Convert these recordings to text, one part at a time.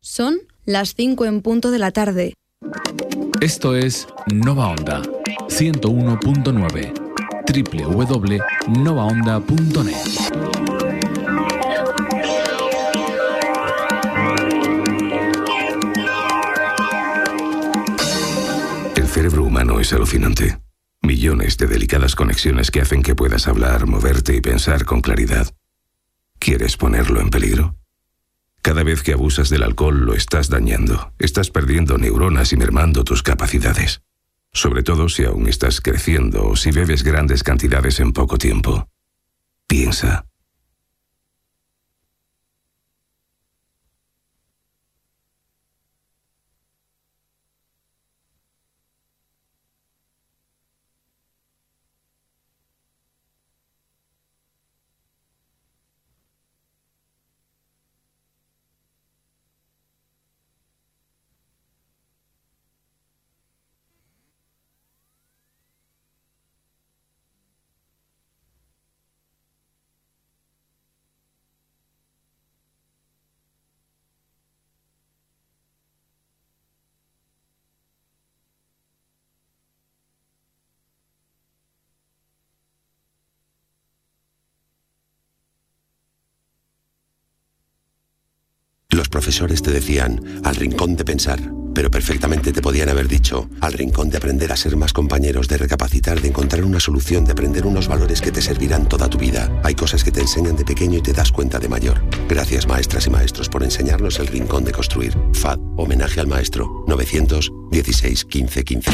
Son las 5 en punto de la tarde. Esto es Nova Onda 101.9 www.novaonda.net. El cerebro humano es alucinante. Millones de delicadas conexiones que hacen que puedas hablar, moverte y pensar con claridad. ¿Quieres ponerlo en peligro? Cada vez que abusas del alcohol lo estás dañando, estás perdiendo neuronas y mermando tus capacidades. Sobre todo si aún estás creciendo o si bebes grandes cantidades en poco tiempo. Piensa. Profesores te decían al rincón de pensar, pero perfectamente te podían haber dicho al rincón de aprender a ser más compañeros, de recapacitar, de encontrar una solución, de aprender unos valores que te servirán toda tu vida. Hay cosas que te enseñan de pequeño y te das cuenta de mayor. Gracias maestras y maestros por enseñarnos el rincón de construir. FAD, homenaje al maestro. 916 15 15.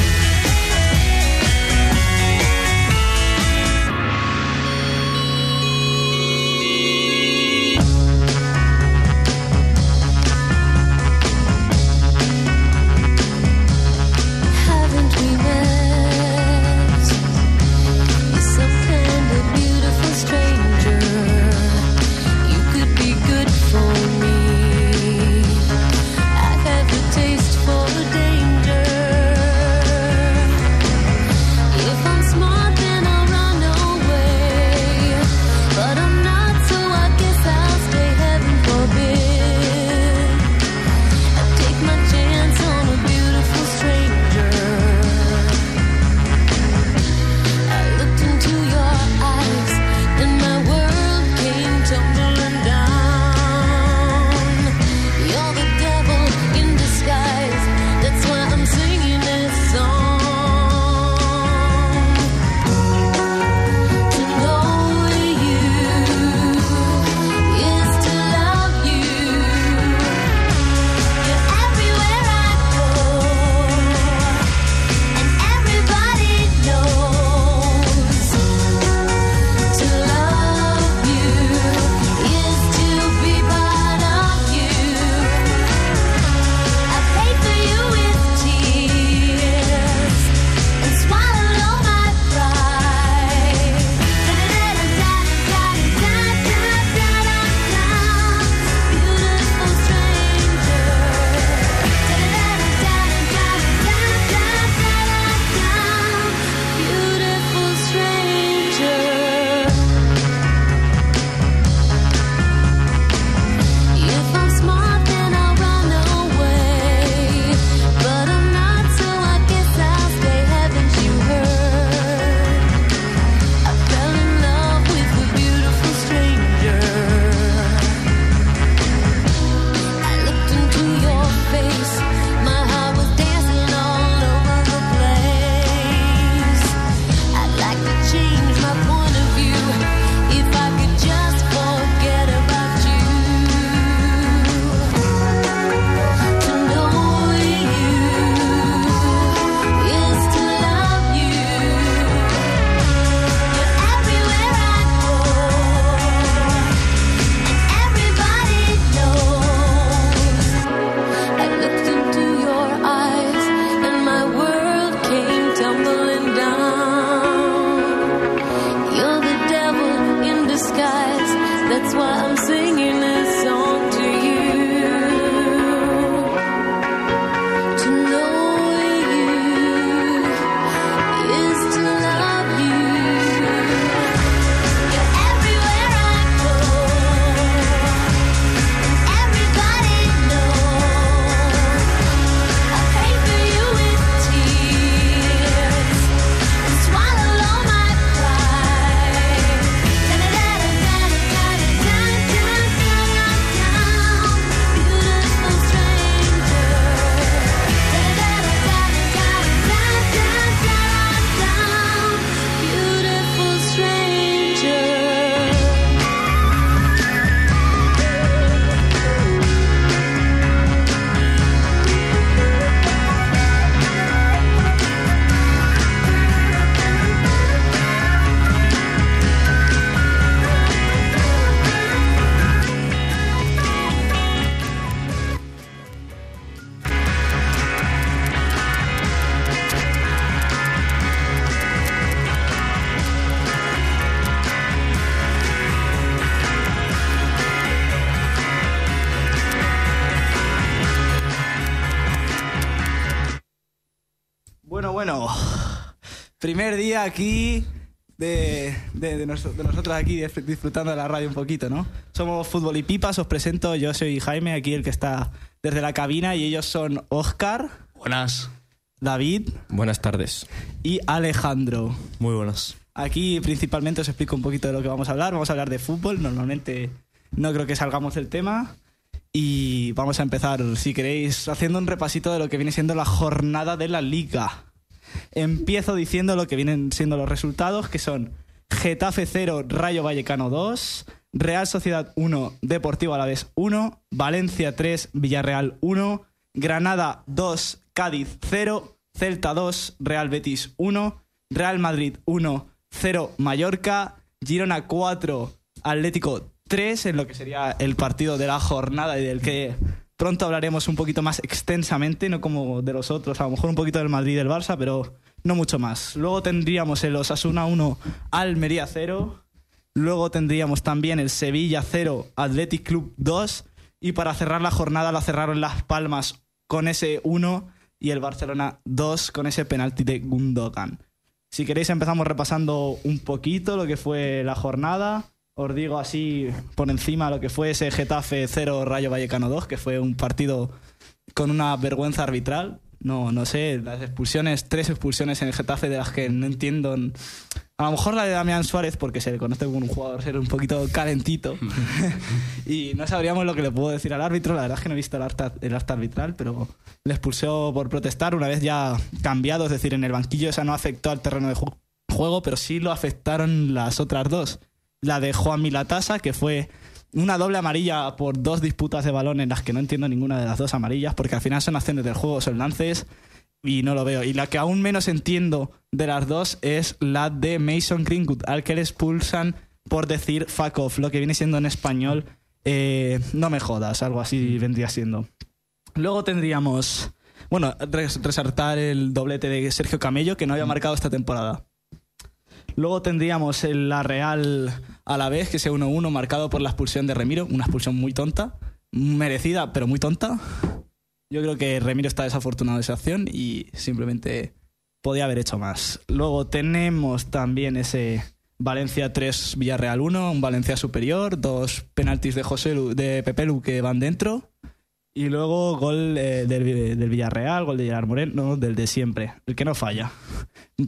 Primer día aquí de, de- de nos- de nosotros aquí disfr- disfrutando de la radio un poquito, ¿no? Somos Fútbol y Pipas, os presento, yo soy Jaime, aquí el que está desde la cabina, y ellos son Oscar, Buenas. David Buenas tardes. y Alejandro. Muy buenas. Aquí principalmente os explico un poquito de lo que vamos a hablar. Vamos a hablar de fútbol. Normalmente no creo que salgamos del tema. Y vamos a empezar, si queréis, haciendo un repasito de lo que viene siendo la jornada de la liga. Empiezo diciendo lo que vienen siendo los resultados, que son Getafe 0, Rayo Vallecano 2, Real Sociedad 1, Deportivo Alavés 1, Valencia 3, Villarreal 1, Granada 2, Cádiz 0, Celta 2, Real Betis 1, Real Madrid 1, 0, Mallorca, Girona 4, Atlético 3, en lo que sería el partido de la jornada y del que pronto hablaremos un poquito más extensamente, no como de los otros, a lo mejor un poquito del Madrid y del Barça, pero no mucho más. Luego tendríamos el Osasuna 1, Almería 0, luego tendríamos también el Sevilla 0, Athletic Club 2, y para cerrar la jornada la cerraron Las Palmas con ese 1 y el Barcelona 2 con ese penalti de Gundogan. Si queréis empezamos repasando un poquito lo que fue la jornada. Os digo así por encima lo que fue ese Getafe 0 Rayo Vallecano 2, que fue un partido con una vergüenza arbitral. No, no sé, las expulsiones, tres expulsiones en el Getafe de las que no entiendo. A lo mejor la de Damián Suárez, porque se le conoce como un jugador ser un poquito calentito. y no sabríamos lo que le puedo decir al árbitro. La verdad es que no he visto el acta, el acta arbitral, pero le expulsó por protestar una vez ya cambiado. Es decir, en el banquillo esa no afectó al terreno de ju- juego, pero sí lo afectaron las otras dos. La de Juan Milatasa, que fue una doble amarilla por dos disputas de balón en las que no entiendo ninguna de las dos amarillas, porque al final son acciones del juego, son lances y no lo veo. Y la que aún menos entiendo de las dos es la de Mason Greenwood, al que le expulsan por decir fuck off, lo que viene siendo en español eh, no me jodas, algo así vendría siendo. Luego tendríamos, bueno, res- resaltar el doblete de Sergio Camello, que no había marcado esta temporada. Luego tendríamos el La Real a la vez, que es 1-1, marcado por la expulsión de Remiro, una expulsión muy tonta, merecida, pero muy tonta. Yo creo que Remiro está desafortunado de esa acción y simplemente podía haber hecho más. Luego tenemos también ese Valencia 3, Villarreal 1, un Valencia superior, dos penaltis de José Lu- de Pepelu que van dentro. Y luego gol eh, del, del Villarreal, gol de Gerard Moreno, del de siempre, el que no falla.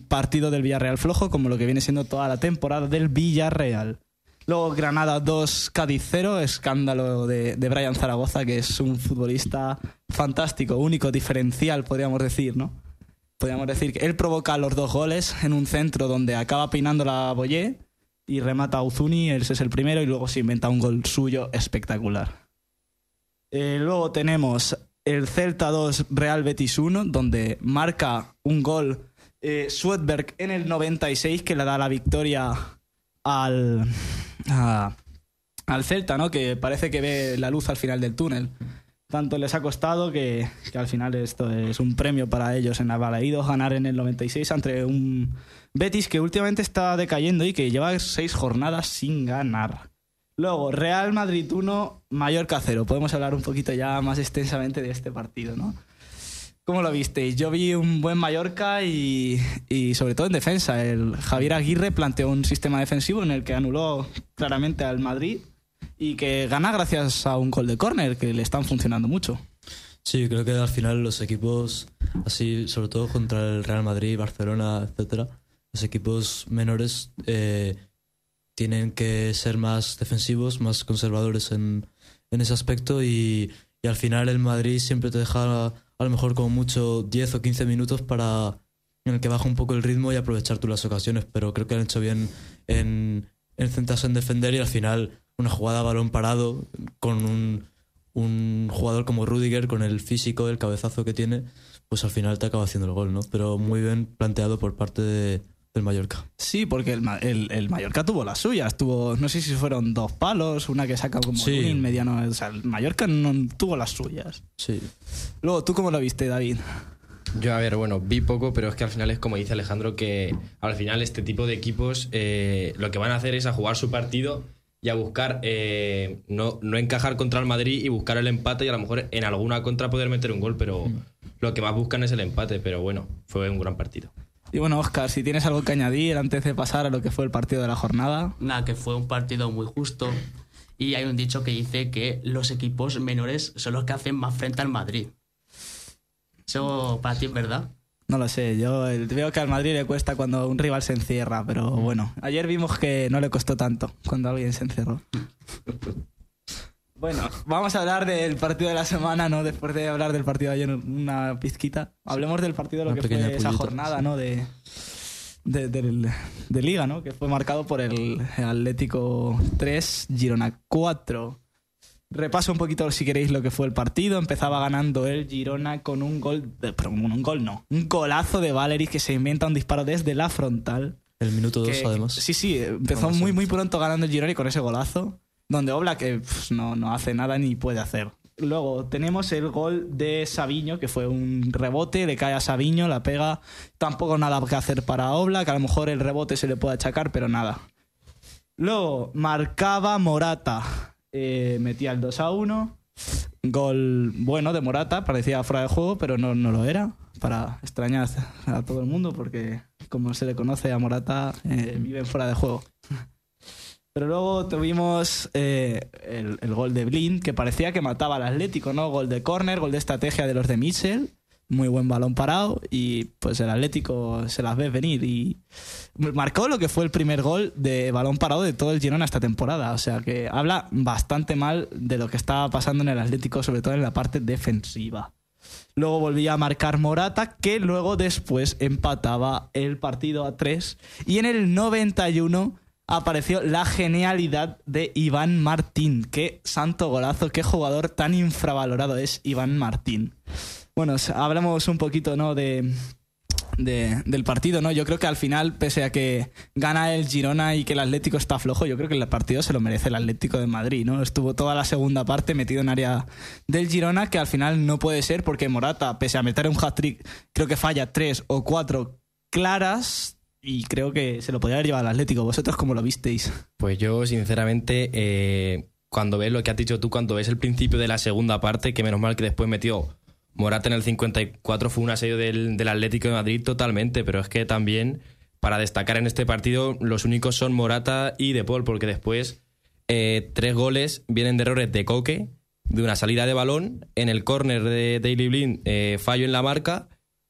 Partido del Villarreal flojo, como lo que viene siendo toda la temporada del Villarreal. Luego Granada 2, Cádiz 0, escándalo de, de Brian Zaragoza, que es un futbolista fantástico, único, diferencial, podríamos decir, ¿no? Podríamos decir que él provoca los dos goles en un centro donde acaba peinando la Boyé y remata a Uzuni, ese es el primero, y luego se inventa un gol suyo espectacular. Eh, luego tenemos el Celta 2, Real Betis 1, donde marca un gol eh, Swedberg en el 96 que le da la victoria al, a- al Celta, ¿no? Que parece que ve la luz al final del túnel. Tanto les ha costado que, al final esto es un premio para ellos en Avalaídos ganar en el 96 ante un Betis que últimamente está decayendo y que lleva seis jornadas sin ganar. Luego, Real Madrid 1, Mallorca 0. Podemos hablar un poquito ya más extensamente de este partido, ¿no? ¿Cómo lo visteis? Yo vi un buen Mallorca y, sobre todo en defensa. El Javier Aguirre planteó un sistema defensivo en el que anuló claramente al Madrid y que gana gracias a un gol de córner que le están funcionando mucho. Sí, creo que al final los equipos, así, sobre todo contra el Real Madrid, Barcelona, etcétera, los equipos menores eh, tienen que ser más defensivos, más conservadores en, en ese aspecto y, y al final el Madrid siempre te deja a lo mejor como mucho 10 o 15 minutos para en el que baja un poco el ritmo y aprovechar tú las ocasiones, pero creo que han hecho bien en, en centrarse en defender y al final una jugada a balón parado con un, un jugador como Rudiger, con el físico, el cabezazo que tiene, pues al final te acaba haciendo el gol, ¿no? Pero muy bien planteado por parte de, del Mallorca. Sí, porque el, Ma- el- el Mallorca tuvo las suyas. Tuvo, no sé si fueron dos palos, una que saca como Sí. Lunin, mediano. O sea, el Mallorca no tuvo las suyas. Sí. Luego, ¿tú cómo lo viste, David? Yo, a ver, bueno, vi poco, pero es que al final es como dice Alejandro, que al final este tipo de equipos eh, lo que van a hacer es a jugar su partido y a buscar eh, no, no encajar contra el Madrid y buscar el empate y a lo mejor en alguna contra poder meter un gol, pero lo que más buscan es el empate, pero bueno, fue un gran partido. Y bueno, Oscar, si tienes algo que añadir antes de pasar a lo que fue el partido de la jornada. Nada, que fue un partido muy justo. Y hay un dicho que dice que los equipos menores son los que hacen más frente al Madrid. Eso para ti es verdad. No lo sé, yo veo que al Madrid le cuesta cuando un rival se encierra, pero bueno, ayer vimos que no le costó tanto cuando alguien se encerró. Bueno, vamos a hablar del partido de la semana, ¿no? Después de hablar del partido de ayer, una pizquita. Hablemos del partido de lo Una que fue esa jornada, sí. ¿no? De, de, Liga, ¿no? Que fue marcado por el Atlético 3, Girona 4. Repaso un poquito, si queréis, lo que fue el partido. Empezaba ganando el Girona con un gol, de, pero un gol no, un golazo de Valery que se inventa un disparo desde la frontal. El minuto 2, Que- además. Sí, sí, empezó muy, muy pronto ganando el Girona y con ese golazo, donde Oblak eh, pf, no, no hace nada ni puede hacer. Luego tenemos el gol de Sabiño, que fue un rebote, le cae a Sabiño, la pega. Tampoco nada que hacer para Oblak, a lo mejor el rebote se le puede achacar, pero nada. Luego marcaba Morata, eh, metía el 2 a 1. Gol bueno de Morata, parecía fuera de juego, pero no, no lo era. Para extrañar a todo el mundo, porque como se le conoce a Morata, eh, vive fuera de juego. Pero luego tuvimos eh, el, el gol de Blind, que parecía que mataba al Atlético, ¿no? Gol de córner, gol de estrategia de los de Mitchell. Muy buen balón parado y pues el Atlético se las ves venir y marcó lo que fue el primer gol de balón parado de todo el Girona esta temporada. O sea que habla bastante mal de lo que estaba pasando en el Atlético, sobre todo en la parte defensiva. Luego volvía a marcar Morata, que luego después empataba el partido a 3. Y en el 91 apareció la genialidad de Iván Martín. Qué santo golazo, qué jugador tan infravalorado es Iván Martín. Bueno, hablamos un poquito, ¿no? De, de- del partido, ¿no? Yo creo que al final, pese a que gana el Girona y que el Atlético está flojo, yo creo que el partido se lo merece el Atlético de Madrid, ¿no? Estuvo toda la segunda parte metido en área del Girona, que al final no puede ser porque Morata, pese a meter un hat-trick, creo que falla tres o cuatro claras y creo que se lo podría haber llevado al Atlético. ¿Vosotros cómo lo visteis? Pues yo, sinceramente, eh, cuando ves lo que has dicho tú, cuando ves el principio de la segunda parte, que menos mal que después metió Morata en el 54, fue un asedio del, del Atlético de Madrid totalmente, pero es que también, para destacar en este partido, los únicos son Morata y De Paul, porque después eh, tres goles vienen de errores de Coque, de una salida de balón, en el córner de Daily Blind eh, fallo en la marca,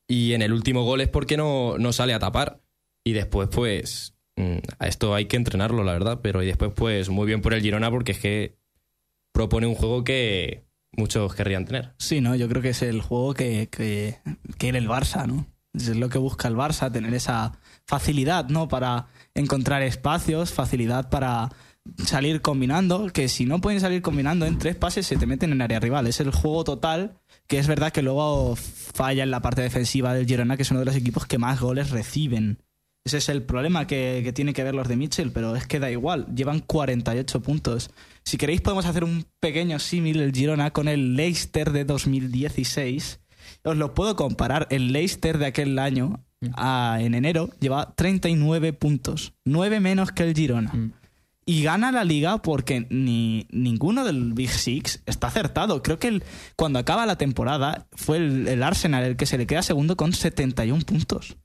y en el último gol es porque no, no sale a tapar. Y después, pues, mm, a esto hay que entrenarlo, la verdad. Pero y después, pues, muy bien por el Girona porque es que propone un juego que muchos querrían tener. Sí, ¿no? Yo creo que es el juego que, que, era el Barça, ¿no? Es lo que busca el Barça, tener esa facilidad, ¿no? Para encontrar espacios, facilidad para salir combinando, que si no pueden salir combinando en tres pases se te meten en área rival. Es el juego total, que es verdad que luego falla en la parte defensiva del Girona, que es uno de los equipos que más goles reciben. Ese es el problema que, que tiene que ver los de Mitchell, pero es que da igual, llevan 48 puntos. Si queréis podemos hacer un pequeño símil el Girona con el Leicester de 2016. Os lo puedo comparar, el Leicester de aquel año, a- en enero, lleva 39 puntos, 9 menos que el Girona. Y gana la liga porque ni ninguno del Big Six está acertado. Creo que el- cuando acaba la temporada fue el, el Arsenal el que se le queda segundo con 71 puntos.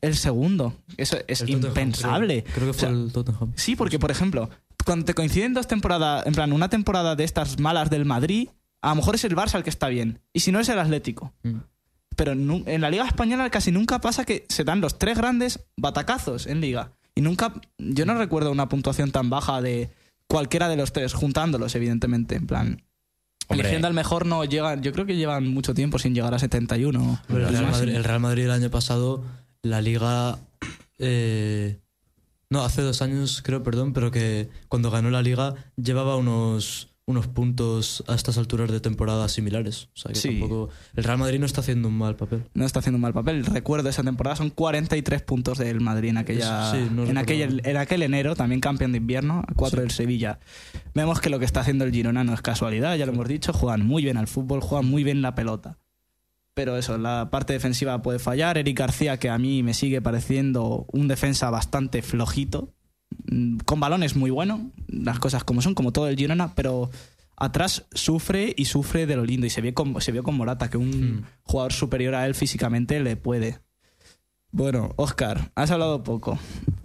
El segundo. Eso es El impensable. Creo, creo que O fue sea, el Tottenham. Sí, porque por ejemplo, cuando te coinciden dos temporadas, en plan, una temporada de estas malas del Madrid, a lo mejor es el Barça el que está bien. Y si no es el Atlético. Mm. Pero en la Liga Española casi nunca pasa que se dan los tres grandes batacazos en Liga. Y nunca, yo no recuerdo una puntuación tan baja de cualquiera de los tres, juntándolos, evidentemente. En plan, Hombre. eligiendo al mejor no llegan, yo creo que llevan mucho tiempo sin llegar a 71. Pero el, Real Más. Madrid, el Real Madrid el año pasado, la liga. eh, no, hace dos años creo, perdón, pero que cuando ganó la liga llevaba unos, unos puntos a estas alturas de temporada similares. O sea que Sí. tampoco. El Real Madrid no está haciendo un mal papel. no está haciendo un mal papel. Recuerdo esa temporada, son 43 puntos del Madrid en aquella Sí, no en, aquel, en aquel enero, también campeón de invierno, a 4 del Sevilla. Vemos que lo que está haciendo el Girona no es casualidad, ya lo hemos dicho, juegan muy bien al fútbol, juegan muy bien la pelota. Pero eso, la parte defensiva puede fallar. Eric García, que a mí me sigue pareciendo un defensa bastante flojito, mm, con balones muy bueno, las cosas como son, como todo el Girona, pero atrás sufre y sufre de lo lindo. Y se vio con, se vio con Morata, que un Mm. jugador superior a él físicamente le puede. Bueno, Oscar, has hablado poco.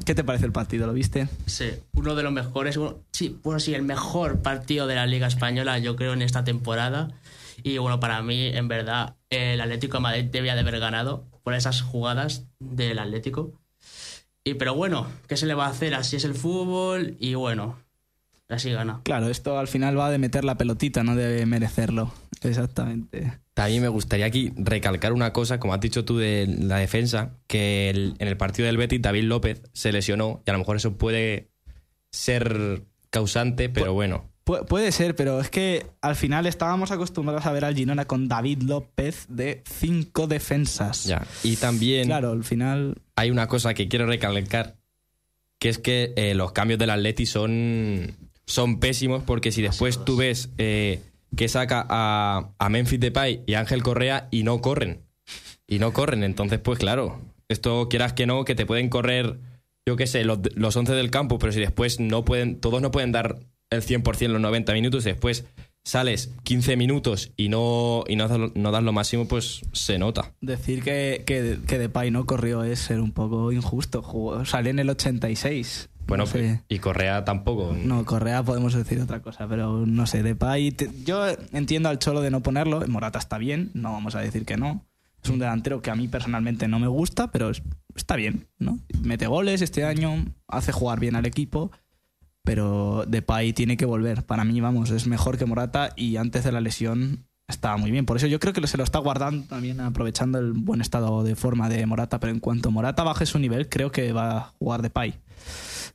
¿Qué te parece el partido? ¿Lo viste? Sí, uno de los mejores, bueno, sí, bueno, sí, el mejor partido de la Liga Española, yo creo, en esta temporada. Y bueno, para mí, en verdad, el Atlético de Madrid debía de haber ganado por esas jugadas del Atlético. Y pero bueno, ¿qué se le va a hacer? Así es el fútbol y bueno, así gana. Claro, esto al final va de meter la pelotita, no de merecerlo. Exactamente. También me gustaría aquí recalcar una cosa, como has dicho tú de la defensa, que el- en el partido del Betis David López se lesionó y a lo mejor eso puede ser causante, pero bueno. Pu- puede ser, pero es que al final estábamos acostumbrados a ver al Girona con David López de cinco defensas. Ya. Y también Claro, al final. hay una cosa que quiero recalcar, que es que eh, los cambios del Atleti son, son pésimos porque si después tú ves eh, que saca a, a Memphis Depay y a Ángel Correa y no corren. Y no corren, entonces pues claro, esto quieras que no, que te pueden correr, yo qué sé, los, los 11 del campo, pero si después no pueden, todos no pueden dar el 100% los 90 minutos, después sales 15 minutos y no, y no, das- no das lo máximo, pues se nota. Decir que, que, que Depay no corrió es ser un poco injusto. Jugó, salió en el 86. Bueno, No sé. y Correa tampoco. No, Correa podemos decir otra cosa, pero no sé, Depay... te- yo entiendo al Cholo de no ponerlo, Morata está bien, no vamos a decir que no. Es un delantero que a mí personalmente no me gusta, pero es- está bien, ¿no? Mete goles este año, hace jugar bien al equipo, pero Depay tiene que volver. Para mí, vamos, es mejor que Morata y antes de la lesión estaba muy bien. Por eso yo creo que se lo está guardando también, aprovechando el buen estado de forma de Morata, pero en cuanto Morata baje su nivel, creo que va a jugar Depay.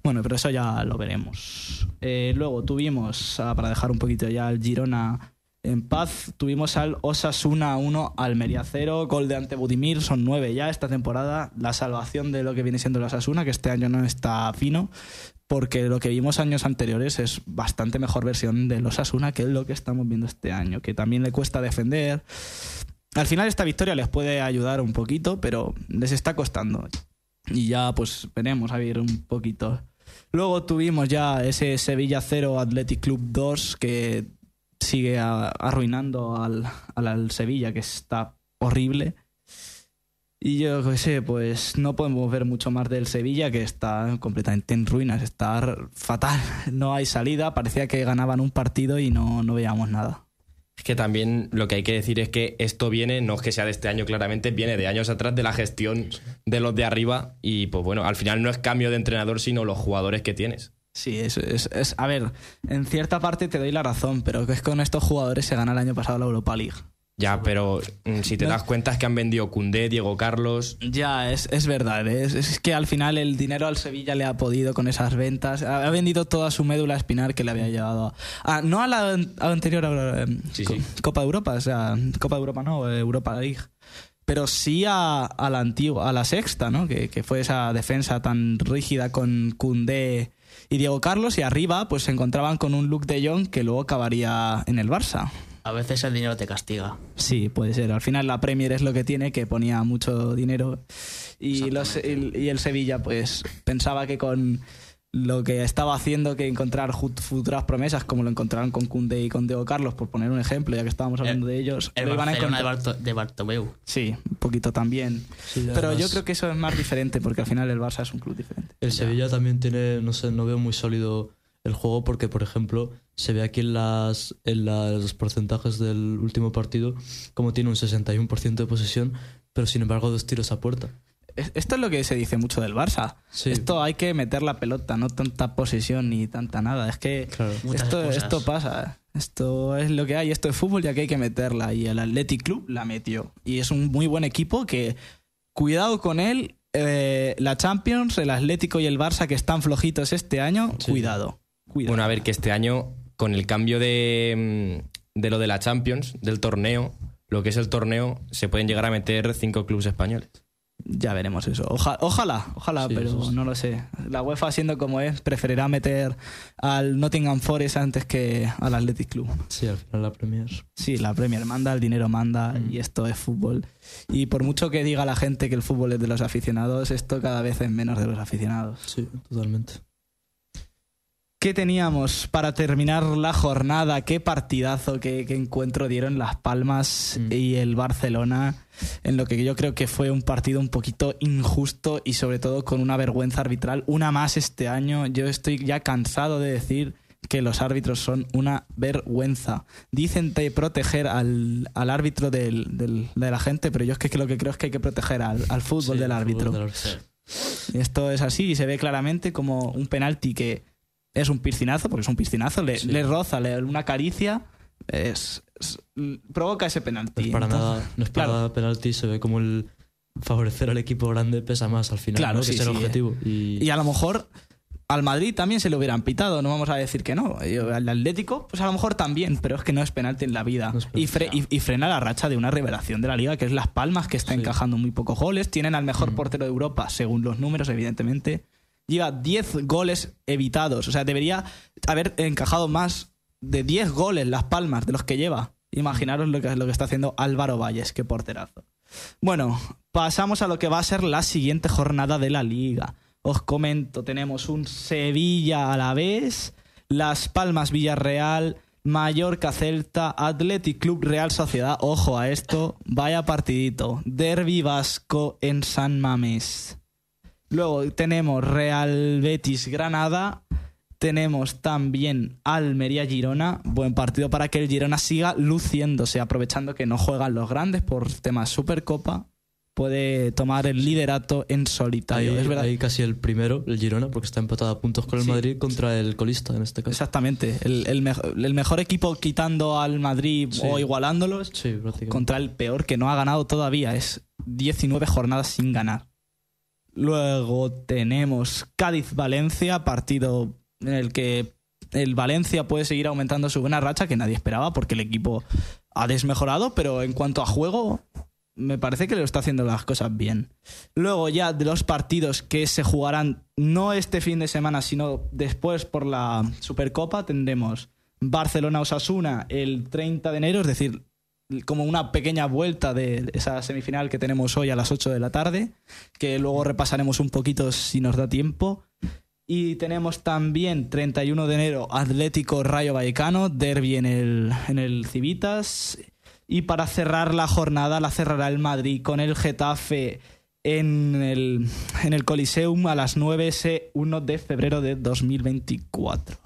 Bueno, pero eso ya lo veremos. Eh, luego tuvimos, ah, para dejar un poquito ya al Girona en paz, tuvimos al Osasuna 1, Almería 0, gol de ante Budimir, son 9 ya esta temporada. La salvación de lo que viene siendo el Osasuna, que este año no está fino, porque lo que vimos años anteriores es bastante mejor versión del Osasuna que lo que estamos viendo este año, que también le cuesta defender. Al final esta victoria les puede ayudar un poquito, pero les está costando. Y ya pues veremos a ver un poquito. Luego tuvimos ya ese Sevilla 0 Athletic Club 2 que sigue a- arruinando al, al, Sevilla, que está horrible. Y yo qué sé, pues no podemos ver mucho más del Sevilla, que está completamente en ruinas, está fatal. No hay salida, parecía que ganaban un partido y no, no veíamos nada. Es que también lo que hay que decir es que esto viene, no es que sea de este año claramente, viene de años atrás de la gestión de los de arriba y pues bueno, al final no es cambio de entrenador, sino los jugadores que tienes. Sí, es, es, es- a ver, en cierta parte te doy la razón, pero que es con estos jugadores se gana el año pasado la Europa League. Ya, pero mm, si te das cuenta es que han vendido Cundé, Diego Carlos. Ya, es, es verdad. Es, es que al final el dinero al Sevilla le ha podido con esas ventas. Ha, vendido toda su médula espinal que le había llevado a. a- no a la, an- a la anterior eh, Sí, Co- sí. Copa de Europa, o sea, Copa de Europa no, eh, Europa League. Pero sí a, a la antigua, a la sexta, ¿no? Que, que fue esa defensa tan rígida con Cundé y Diego Carlos. Y arriba, pues se encontraban con un Luke de Jong que luego acabaría en el Barça. A veces el dinero te castiga. Sí, puede ser. Al final la Premier es lo que tiene, que ponía mucho dinero. Y, los, y, y el Sevilla, pues, pensaba que con lo que estaba haciendo que encontrar futuras promesas, como lo encontraron con Kunde y con Diego Carlos, por poner un ejemplo, ya que estábamos hablando de ellos, El lo iban a de. Barto- de Bartomeu. Sí, un poquito también. Sí, Pero yo creo que eso es más diferente, porque al final el Barça es un club diferente. El Sevilla también tiene, no sé, no veo muy sólido el juego porque, por ejemplo, se ve aquí en, las, en los porcentajes del último partido como tiene un 61% de posesión, pero sin embargo dos tiros a puerta. Es- Esto es lo que se dice mucho del Barça. Sí. Esto hay que meter la pelota, no tanta posesión ni tanta nada. Es que Claro. Esto, pasa. Esto es lo que hay. Esto es fútbol ya que hay que meterla. Y el Athletic Club la metió. Y es un muy buen equipo que, cuidado con él, eh, la Champions, el Atlético y el Barça que están flojitos este año, Sí. cuidado. cuidado. Bueno, a ver que este año, con el cambio de, mm, de lo de la Champions, del torneo, lo que es el torneo, se pueden llegar a meter cinco clubes españoles. Ya veremos eso. Oja- ojalá, ojalá, Sí, pero no lo sé. La UEFA, siendo como es, preferirá meter al Nottingham Forest antes que al Athletic Club. Sí, al final la Premier. Sí, la Premier manda, el dinero manda Mm. y esto es fútbol. Y por mucho que diga la gente que el fútbol es de los aficionados, esto cada vez es menos de los aficionados. Sí, totalmente. ¿Qué teníamos para terminar la jornada? ¿Qué partidazo, qué, qué encuentro dieron Las Palmas Mm. y el Barcelona? En lo que yo creo que fue un partido un poquito injusto y sobre todo con una vergüenza arbitral. Una más este año. Yo estoy ya cansado de decir que los árbitros son una vergüenza. Dicen de proteger al, al árbitro del- del- de la gente, pero yo es que lo que creo es que hay que proteger al, al fútbol Sí, del el árbitro. fútbol del árbitro. Y Esto es así y se ve claramente como un penalti que es un piscinazo, porque es un piscinazo, le, Sí. le roza, le una caricia, es, es- provoca ese penalti. No es para Entonces, nada, no es para claro. penalti, se ve como el favorecer al equipo grande pesa más al final, Claro, ¿no? sí, que es el sí, objetivo. Y, Y a lo mejor al Madrid también se lo hubieran pitado, no vamos a decir que no. Al Atlético, pues a lo mejor también, pero es que no es penalti en la vida. No y, fre- y- y frena la racha de una revelación de la liga, que es Las Palmas, que está Sí. encajando muy pocos goles. Tienen al mejor Mm. portero de Europa, según los números, evidentemente. Lleva 10 goles evitados. O sea, debería haber encajado más de 10 goles Las Palmas de los que lleva. Imaginaros lo que, lo que está haciendo Álvaro Valles, qué porterazo. Bueno, pasamos a lo que va a ser la siguiente jornada de la liga. Os comento, tenemos un Sevilla a la vez, Las Palmas Villarreal, Mallorca Celta, Athletic Club Real Sociedad. Ojo a esto, vaya partidito. Derby Vasco en San Mamés. Luego tenemos Real Betis Granada. Tenemos también Almería Girona. Buen partido para que el Girona siga luciéndose, aprovechando que no juegan los grandes por temas Supercopa. Puede tomar el liderato en ahí, solitario. es verdad. ahí casi el primero, el Girona, porque está empatado a puntos con el Sí. Madrid contra el colista en este caso. Exactamente. El, el mejo- el mejor equipo quitando al Madrid Sí. o igualándolos Sí, contra el peor que no ha ganado todavía. Es 19 jornadas sin ganar. Luego tenemos Cádiz-Valencia, partido en el que el Valencia puede seguir aumentando su buena racha, que nadie esperaba porque el equipo ha desmejorado, pero en cuanto a juego, me parece que lo está haciendo las cosas bien. Luego ya de los partidos que se jugarán no este fin de semana, sino después por la Supercopa, tendremos Barcelona-Osasuna el 30 de enero, es decir, como una pequeña vuelta de esa semifinal que tenemos hoy a las 8 de la tarde, que luego repasaremos un poquito si nos da tiempo. Y tenemos también 31 de enero Atlético Rayo Vallecano, derby en el, en el Civitas. Y para cerrar la jornada la cerrará el Madrid con el Getafe en el, en el Coliseum a las 9 ese 1 de febrero de 2024.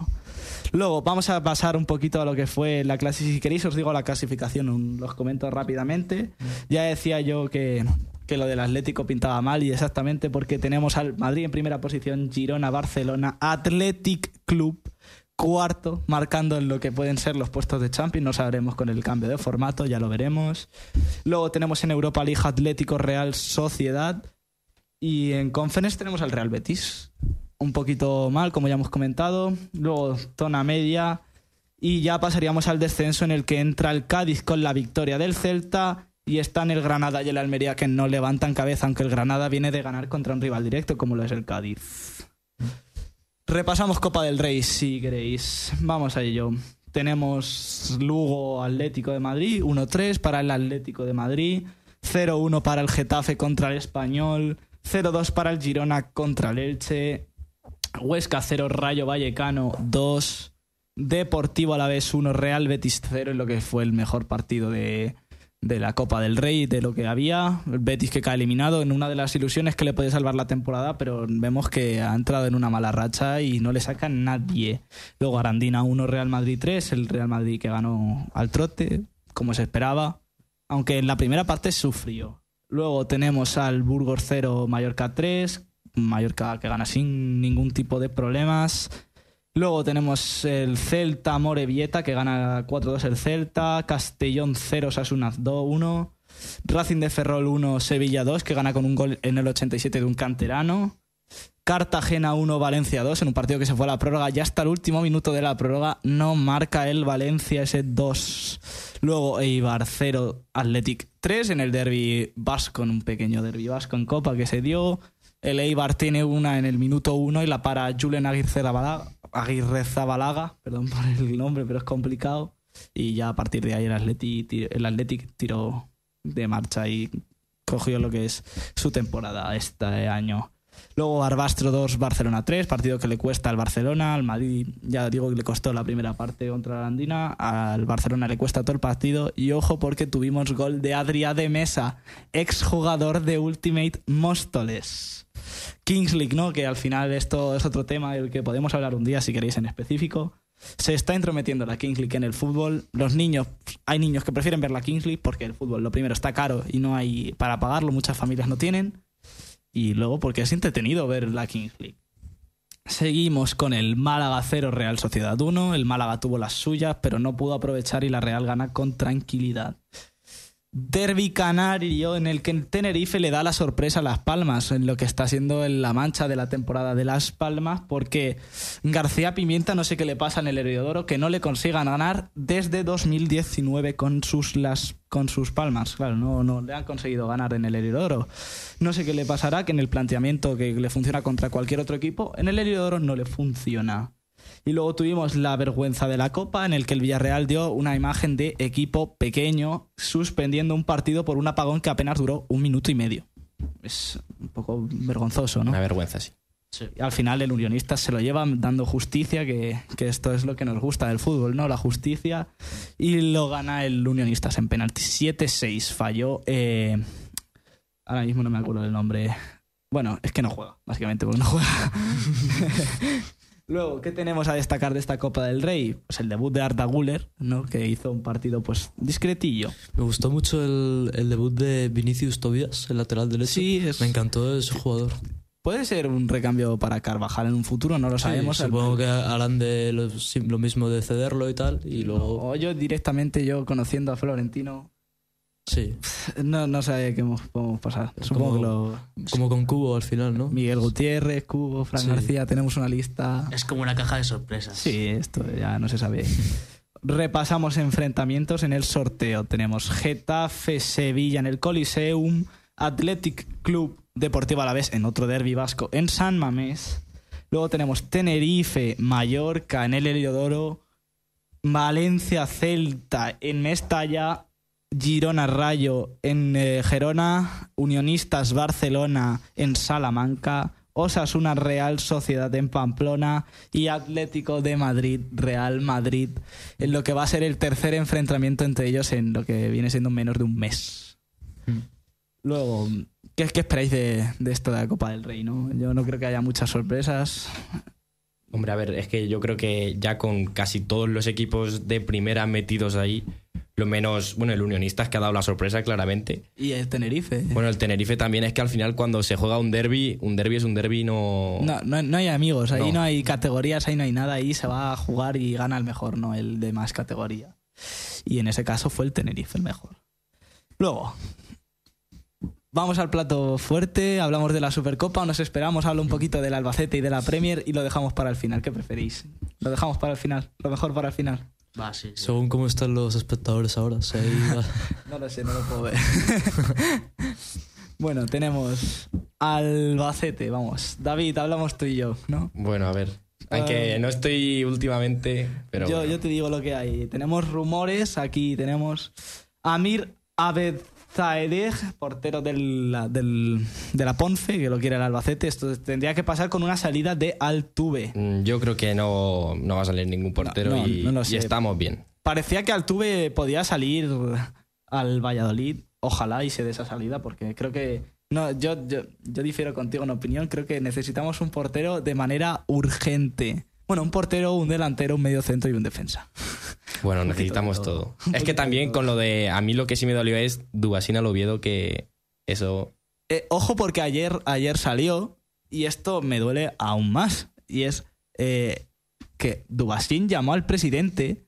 Luego vamos a pasar un poquito a lo que fue la clasificación. Si queréis os digo la clasificación, los comento rápidamente. Ya decía yo que, que lo del Atlético pintaba mal y exactamente porque tenemos al Madrid en primera posición, Girona, Barcelona, Athletic Club cuarto, marcando en lo que pueden ser los puestos de Champions. No sabremos con el cambio de formato, ya lo veremos. Luego tenemos en Europa League Atlético Real Sociedad y en Conference tenemos al Real Betis. Un poquito mal, como ya hemos comentado. Luego zona media. Y ya pasaríamos al descenso en el que entra el Cádiz con la victoria del Celta. Y están el Granada y el Almería que no levantan cabeza, aunque el Granada viene de ganar contra un rival directo como lo es el Cádiz. Repasamos Copa del Rey si queréis. Vamos a ello. Tenemos Lugo Atlético de Madrid, 1-3 para el Atlético de Madrid, 0-1 para el Getafe contra el Español, 0-2 para el Girona contra el Elche, Huesca 0, Rayo Vallecano 2, Deportivo a la vez 1, Real Betis 0 en lo que fue el mejor partido de, de la Copa del Rey, de lo que había. El Betis que cae eliminado en una de las ilusiones que le puede salvar la temporada, pero vemos que ha entrado en una mala racha y no le saca nadie. Luego Arandina 1, Real Madrid 3, el Real Madrid que ganó al trote, como se esperaba, aunque en la primera parte sufrió. Luego tenemos al Burgos 0, Mallorca 3, Mallorca que gana sin ningún tipo de problemas. Luego tenemos el Celta Morevieta que gana 4-2 el Celta, Castellón 0, Sasuna 2-1, Racing de Ferrol 1, Sevilla 2 que gana con un gol en el 87 de un canterano, Cartagena 1, Valencia 2 en un partido que se fue a la prórroga ya hasta el último minuto de la prórroga no marca el Valencia ese 2. Luego Eibar 0, Athletic 3 en el derby vasco, en un pequeño derby vasco en Copa que se dio. El Eibar tiene una en el minuto 1 y la para Julen Aguirre Zabalaga, Aguirre Zabalaga, perdón por el nombre, pero es complicado. Y ya a partir de ahí el Athletic, el Athletic tiró de marcha y cogió lo que es su temporada este año. Luego Barbastro 2, Barcelona 3, partido que le cuesta al Barcelona, al Madrid, ya digo que le costó la primera parte contra la Andina, al Barcelona le cuesta todo el partido y ojo porque tuvimos gol de Adrià de Mesa, exjugador de Ultimate Móstoles. Kings League, ¿no? Que al final esto es otro tema del que podemos hablar un día si queréis en específico. Se está intrometiendo la Kings League en el fútbol. Los niños, hay niños que prefieren ver la Kings League porque el fútbol, lo primero, está caro y no hay para pagarlo, muchas familias no tienen. Y luego porque es entretenido ver la Kings League. Seguimos con el Málaga 0 Real Sociedad 1. El Málaga tuvo las suyas, pero no pudo aprovechar y la Real gana con tranquilidad. Derby canario en el que Tenerife le da la sorpresa a Las Palmas en lo que está siendo en la mancha de la temporada de Las Palmas porque García Pimienta no sé qué le pasa en el Heliodoro que no le consigan ganar desde 2019 con sus las con sus Palmas, claro, no, no le han conseguido ganar en el Heliodoro. No sé qué le pasará que en el planteamiento que le funciona contra cualquier otro equipo, en el Heliodoro no le funciona. Y luego tuvimos la vergüenza de la Copa, en el que el Villarreal dio una imagen de equipo pequeño suspendiendo un partido por un apagón que apenas duró un minuto y medio. Es un poco vergonzoso, ¿no? Una vergüenza, sí. Al final el unionista se lo lleva dando justicia, que, que esto es lo que nos gusta del fútbol, ¿no? La justicia. Y lo gana el unionistas en penalti. 7-6 falló. eh, ahora mismo no me acuerdo del nombre. Bueno, es que no juega, básicamente, porque no juega. Luego, ¿qué tenemos a destacar de esta Copa del Rey? Pues el debut de Arda Güler, ¿no? Que hizo un partido, pues, discretillo. Me gustó mucho el, el debut de Vinicius Tobias, el lateral derecho. Sí, es- Me encantó ese jugador. Puede ser un recambio para Carvajal en un futuro, no lo sabemos. Sí, supongo que harán de lo, lo mismo de cederlo y tal. Y luego. O yo directamente, yo conociendo a Florentino, Sí. no, no sé qué podemos pasar. Supongo Como- que lo... Como con Cubo al final, ¿no? Miguel Gutiérrez, Cubo, Fran Sí. García, tenemos una lista. Es como una caja de sorpresas. Sí, esto ya no se sabe. Repasamos enfrentamientos en el sorteo. Tenemos Getafe, Sevilla en el Coliseum, Athletic Club Deportivo Alavés en otro derby vasco en San Mamés. Luego tenemos Tenerife, Mallorca en el Heliodoro, Valencia, Celta en Mestalla, Girona Rayo en eh, Gerona, Unionistas Barcelona en Salamanca, Osasuna Real Sociedad en Pamplona y Atlético de Madrid Real Madrid en lo que va a ser el tercer enfrentamiento entre ellos en lo que viene siendo menos de un mes. Luego, ¿qué, qué esperáis de, de esto de la Copa del Rey? ¿no? Yo no creo que haya muchas sorpresas. Hombre, a ver, es que yo creo que ya con casi todos los equipos de primera metidos ahí, lo menos, bueno, el Unionistas que ha dado la sorpresa claramente. Y el Tenerife. Bueno, el Tenerife también es que al final cuando se juega un derby, un derby es un derby, no... No, no, no hay amigos, ahí No. no. hay categorías, ahí no hay nada, ahí se va a jugar y gana el mejor, no el de más categoría. Y en ese caso fue el Tenerife el mejor. Luego, vamos al plato fuerte, hablamos de la Supercopa, nos esperamos, hablo un poquito del Albacete y de la Premier y lo dejamos para el final. ¿Qué preferís? Lo dejamos para el final, lo mejor para el final. Va, sí, sí. Según cómo están los espectadores ahora. No lo sé, no lo puedo ver. bueno, tenemos Albacete, vamos. David, hablamos tú y yo, ¿no? Bueno, a ver. Aunque Ah. no estoy últimamente, pero... yo, bueno. yo te digo lo que hay. Tenemos rumores, aquí tenemos Amir Abedzaedeg, portero del, del- de la Ponfe, que lo quiere el Albacete. Esto tendría que pasar con una salida de Altuve. Mm, Yo creo que no, no va a salir ningún portero No, no, y, no y estamos bien. Parecía que Altuve podía salir al Valladolid. Ojalá hice de esa salida, porque creo que. No, yo, yo, yo difiero contigo en opinión. Creo que necesitamos un portero de manera urgente. Bueno, un portero, un delantero, un medio centro y un defensa. Bueno, Un necesitamos todo. Es que también con lo de... A mí lo que sí me dolió es Dubasina al Oviedo, que eso... Eh, ojo porque ayer, ayer salió y esto me duele aún más. Y es eh, que Dubasín llamó al presidente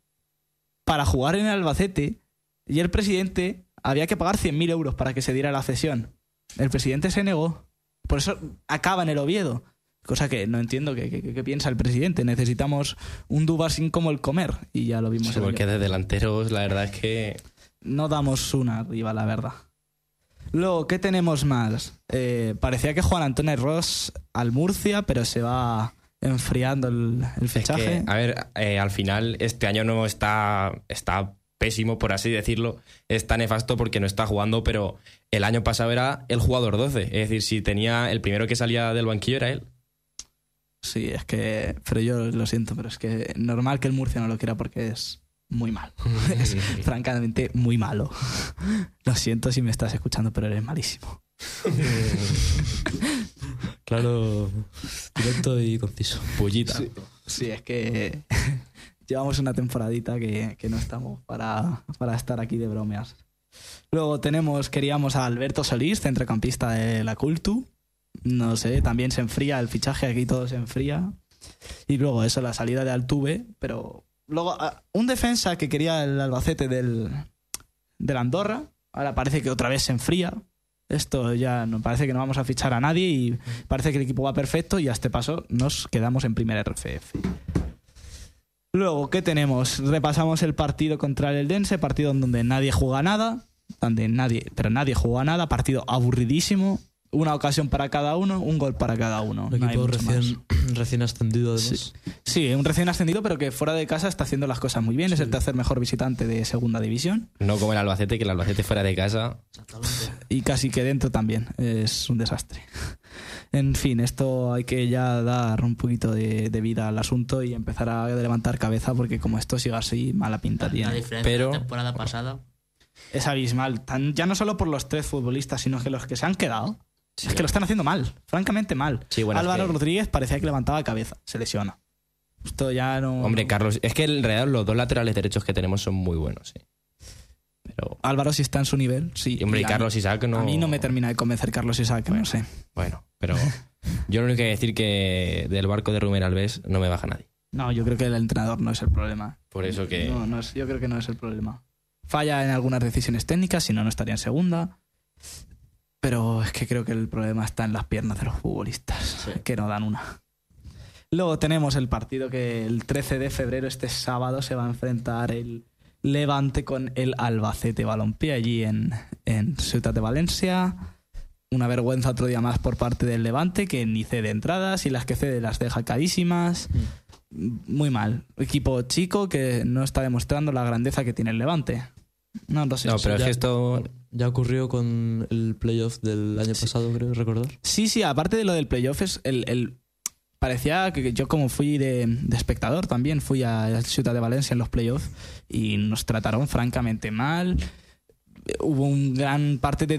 para jugar en el Albacete y el presidente había que pagar 100.000 euros para que se diera la cesión. El presidente se negó. Por eso acaba en el Oviedo. Cosa que no entiendo qué qué- qué piensa el presidente. Necesitamos un Dubasín como el comer. Y ya lo vimos. Sí, año porque de delanteros la verdad es que... no damos una arriba, la verdad. Luego, ¿qué tenemos más? Eh, parecía que Juan Antonio Ross al Murcia, pero se va enfriando el, el Es fichaje. que, a ver, eh, al final este año no está, está pésimo, por así decirlo, está nefasto porque no está jugando, pero el año pasado era el jugador 12. Es decir, si tenía el primero que salía del banquillo era él. Sí, es que. Pero yo lo siento, pero es que normal que el Murcia no lo quiera porque es muy malo. es francamente muy malo. Lo siento si me estás escuchando, pero eres malísimo. Claro, directo y conciso. Pullita. Sí, sí, es que llevamos una temporadita que, que no estamos para, para estar aquí de bromeas. Luego tenemos, queríamos a Alberto Solís, centrocampista de la Cultu. No sé, también se enfría el fichaje, aquí todo se enfría. Y luego eso, la salida de Altuve, pero luego ah, un defensa que quería el Albacete del, del Andorra, ahora parece que otra vez se enfría. Esto ya no parece que no vamos a fichar a nadie y parece que el equipo va perfecto y a este paso nos quedamos en primera RFF. Luego, ¿qué tenemos? Repasamos el partido contra el Eldense, partido en donde nadie juega nada, donde nadie, pero nadie juega nada, partido aburridísimo, una ocasión para cada uno, un gol para cada uno. Un equipo recién, recién ascendido, además. Sí, un recién ascendido, pero que fuera de casa está haciendo las cosas muy bien. Es el tercer mejor visitante de segunda división. No como el Albacete, que el Albacete fuera de casa. Y casi que dentro también. Es un desastre. En fin, esto hay que ya dar un poquito de, de vida al asunto y empezar a levantar cabeza, porque como esto siga así, mala pinta La tiene. diferencia Pero- de la temporada pasada. Es abismal. Tan- ya no solo por los tres futbolistas, sino que los que se han quedado. Es que lo están haciendo mal, francamente mal. Sí, bueno, es Álvaro que- Rodríguez parecía que levantaba cabeza, se lesiona. Esto ya no. Hombre, Carlos, es que en realidad los dos laterales derechos que tenemos son muy buenos, sí. Pero, Álvaro si está en su nivel, sí. y, hombre, y a- Carlos Isaac no. A mí no me termina de convencer Carlos Isaac, no sé. Bueno, pero yo lo único que voy a decir que del barco de Rumer Alves no me baja nadie. No, yo creo que el entrenador no es el problema. Por eso que. No, no es, yo creo que no es el problema. Falla en algunas decisiones técnicas, si no, no estaría en segunda. Pero es que creo que el problema está en las piernas de los futbolistas, que no dan una. Luego tenemos el partido que el 13 de febrero, este sábado, se va a enfrentar el Levante con el Albacete Balompié allí en, en Ciudad de Valencia. Una vergüenza otro día más por parte del Levante, que ni cede entradas y las que cede las deja carísimas. Muy mal. Equipo chico que no está demostrando la grandeza que tiene el Levante. No, no sé. No, pero es Ya- que esto. Ya ocurrió con el playoff del año pasado, creo recordar. Sí, sí, aparte de lo del playoff, es el, el- parecía que yo como fui de, de espectador también, fui a Ciudad de Valencia en los playoffs y nos trataron francamente mal. Hubo un gran parte de,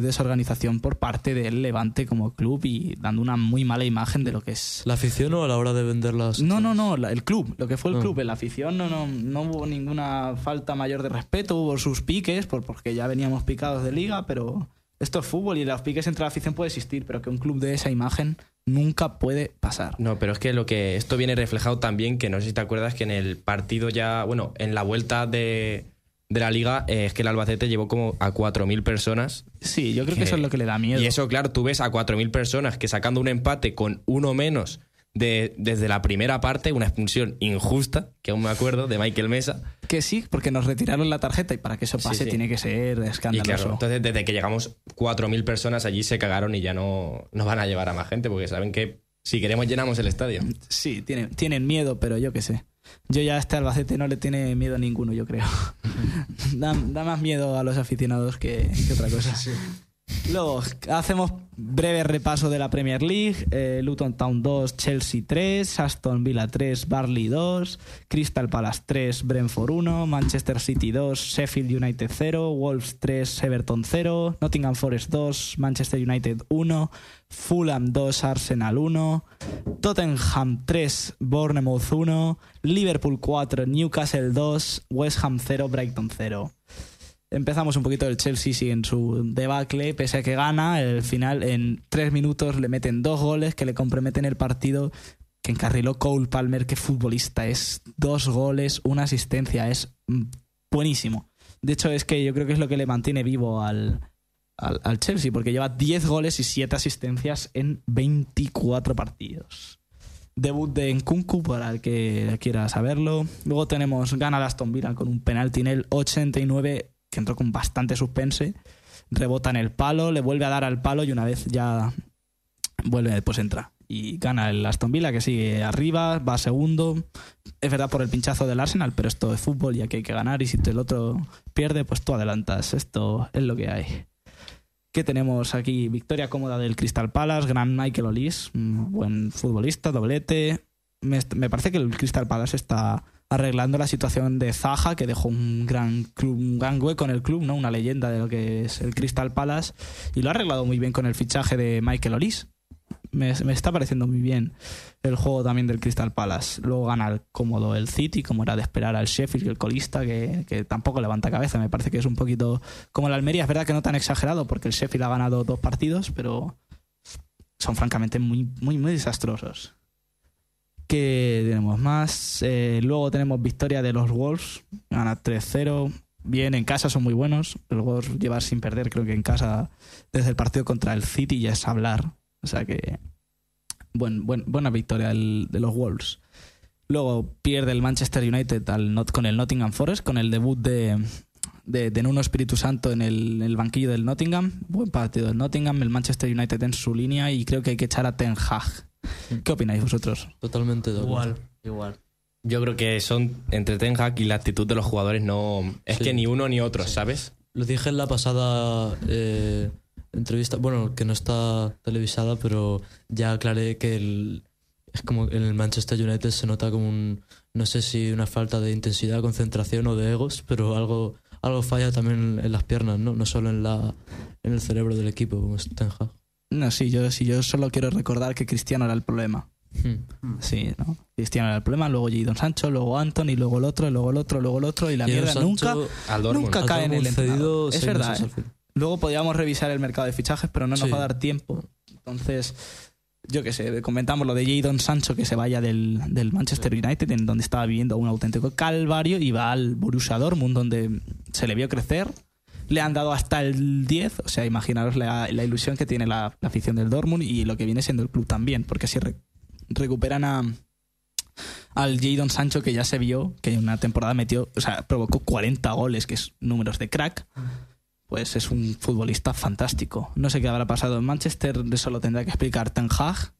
desorganización por parte del Levante como club y dando una muy mala imagen de lo que es ¿La afición o a la hora de venderlas? No, no, no, la- el club, lo que fue el Ah. club, en la afición no, no, no hubo ninguna falta mayor de respeto, hubo sus piques, por, porque ya veníamos picados de liga, pero esto es fútbol y los piques entre la afición puede existir, pero que un club de esa imagen nunca puede pasar. No, pero es que lo que esto viene reflejado también, que no sé si te acuerdas que en el partido ya, bueno, en la vuelta de, de la liga, eh, es que el Albacete llevó como a 4.000 personas. Sí, yo creo que eso es lo que le da miedo. Y eso, claro, tú ves a 4.000 personas que sacando un empate con uno menos de, desde la primera parte, una expulsión injusta, que aún me acuerdo, de Michael Mesa. Que sí, porque nos retiraron la tarjeta y para que eso pase sí. tiene que ser Y escandaloso. claro, entonces desde que llegamos 4.000 personas allí se cagaron y ya no, no van a llevar a más gente porque saben que si queremos llenamos el estadio. Sí, tienen, tienen miedo, pero yo qué sé. Yo ya a este Albacete no le tiene miedo ninguno, yo creo. da, da más miedo a los aficionados que, que otra cosa. Luego, hacemos breve repaso de la Premier League. Eh, Luton Town 2, Chelsea 3, Aston Villa 3, Barley 2, Crystal Palace 3, Brentford 1, Manchester City 2, Sheffield United 0, Wolves 3, Everton 0, Nottingham Forest 2, Manchester United 1, Fulham 2, Arsenal 1, Tottenham 3, Bournemouth 1, Liverpool 4, Newcastle 2, West Ham 0, Brighton 0. Empezamos un poquito el Chelsea sí, en su debacle, pese a que gana, el final en tres minutos le meten dos goles que le comprometen el partido, que encarriló Cole Palmer, que futbolista es, dos goles, una asistencia, es buenísimo. De hecho, es que yo creo que es lo que le mantiene vivo al, al, al Chelsea, porque lleva 10 goles y 7 asistencias en 24 partidos. Debut de Nkunku para el que quiera saberlo. Luego tenemos gana Aston Villa con un penalti en el 89 que entró con bastante suspense. Rebota en el palo, le vuelve a dar al palo y una vez ya vuelve, pues entra. y gana el Aston Villa que sigue arriba, va segundo. Es verdad por el pinchazo del Arsenal, pero esto es fútbol y aquí hay que ganar y si el otro pierde, pues tú adelantas. Esto es lo que hay. ¿Qué tenemos aquí? Victoria cómoda del Crystal Palace, gran Michael Olis, un buen futbolista, doblete. Me parece que el Crystal Palace está arreglando la situación de Zaha, que dejó un gran, club, un gran hueco en el club, ¿no? una leyenda de lo que es el Crystal Palace, y lo ha arreglado muy bien con el fichaje de Michael Olis. Me, está pareciendo muy bien el juego también del Crystal Palace. Luego gana el cómodo el City, como era de esperar al Sheffield, el colista, que, que tampoco levanta cabeza. Me parece que es un poquito como el Almería. Es verdad que no tan exagerado, porque el Sheffield ha ganado dos partidos, pero son francamente muy, muy, muy desastrosos. ¿Qué tenemos más? Eh, luego tenemos victoria de los Wolves. Gana 3-0. Bien, en casa son muy buenos. Los Wolves llevar sin perder, creo que en casa, desde el partido contra el City ya es hablar. O sea que. Buen, buen- buena victoria de los Wolves. Luego pierde el Manchester United con el Nottingham Forest, con el debut de, de, de Nuno Espíritu Santo en el, en el banquillo del Nottingham. Buen partido del Nottingham, el Manchester United en su línea y creo que hay que echar a Ten Hag. ¿Qué opináis vosotros? Totalmente de. Igual, igual. Yo creo que son entre Ten Hag y la actitud de los jugadores no es Sí. que ni uno ni otro, ¿sabes? Lo dije en la pasada eh, entrevista, bueno, que no está televisada, pero ya aclaré que el, es como en el Manchester United se nota como un, no sé si una falta de intensidad, concentración o de egos, pero algo, algo falla también en las piernas, ¿no? No solo en, la, en el cerebro del equipo, como es Ten Hag. No, sí, yo, sí, yo solo quiero recordar que Cristiano era el problema. Hmm. Sí, ¿no? Cristiano era el problema, luego Jadon Sancho, luego Anthony, luego el otro, luego el otro, luego el otro, y la mierda Sancho nunca, Dortmund. nunca cae en el entrenador. Es verdad, ¿eh? Luego podíamos revisar el mercado de fichajes, pero no nos Sí. va a dar tiempo. Entonces, yo qué sé, comentamos lo de Jadon Sancho que se vaya del, del Manchester United, en donde estaba viviendo un auténtico calvario, y va al Borussia Dortmund, donde se le vio crecer. Le han dado hasta el 10, o sea, imaginaros la, la ilusión que tiene la, la afición del Dortmund y lo que viene siendo el club también, porque si re- recuperan a al Jadon Sancho que ya se vio que en una temporada metió, o sea, provocó 40 goles, que es números de crack, pues es un futbolista fantástico. No sé qué habrá pasado en Manchester, eso lo tendrá que explicar Ten Hag,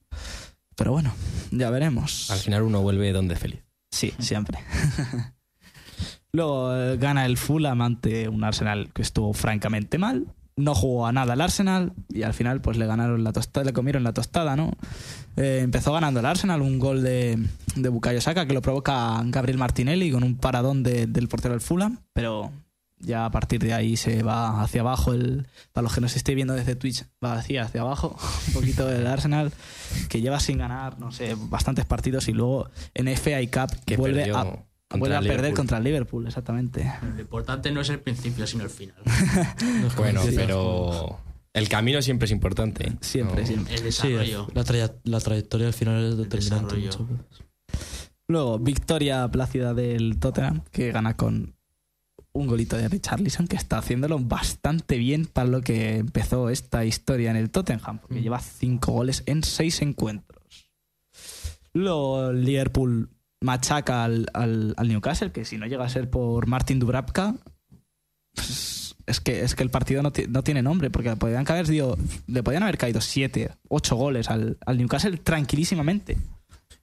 pero bueno, ya veremos. Al final uno vuelve donde es feliz. Sí, siempre. Luego eh, gana el Fulham ante un Arsenal que estuvo francamente mal. No jugó a nada el Arsenal y al final pues le ganaron la tostada, le comieron la tostada, ¿no? Eh, empezó ganando el Arsenal, un gol de, de Bukayo Saka que lo provoca Gabriel Martinelli con un paradón de- del portero del Fulham, pero ya a partir de ahí se va hacia abajo el para los que nos estéis viendo desde Twitch va hacia hacia abajo un poquito el Arsenal que lleva sin ganar no sé bastantes partidos y luego en FA Cup Que vuelve perdió a, vuelve a perder Liverpool. contra el Liverpool exactamente Lo importante no es el principio, sino el final. Bueno, Sí. pero el camino siempre es importante. siempre No- siempre El Sí, desarrollo. la, traya- la trayectoria al final es determinante. veces. luego victoria plácida del Tottenham que gana con un golito de Richarlison que está haciéndolo bastante bien para lo que empezó esta historia en el Tottenham porque Mm. lleva cinco goles en seis encuentros luego el Liverpool machaca al, al- al Newcastle que si no llega a ser por Martin Dubravka pues, es que es que el partido no, no tiene nombre porque le podían caer dio- le podían haber caído siete ocho goles al, al Newcastle tranquilísimamente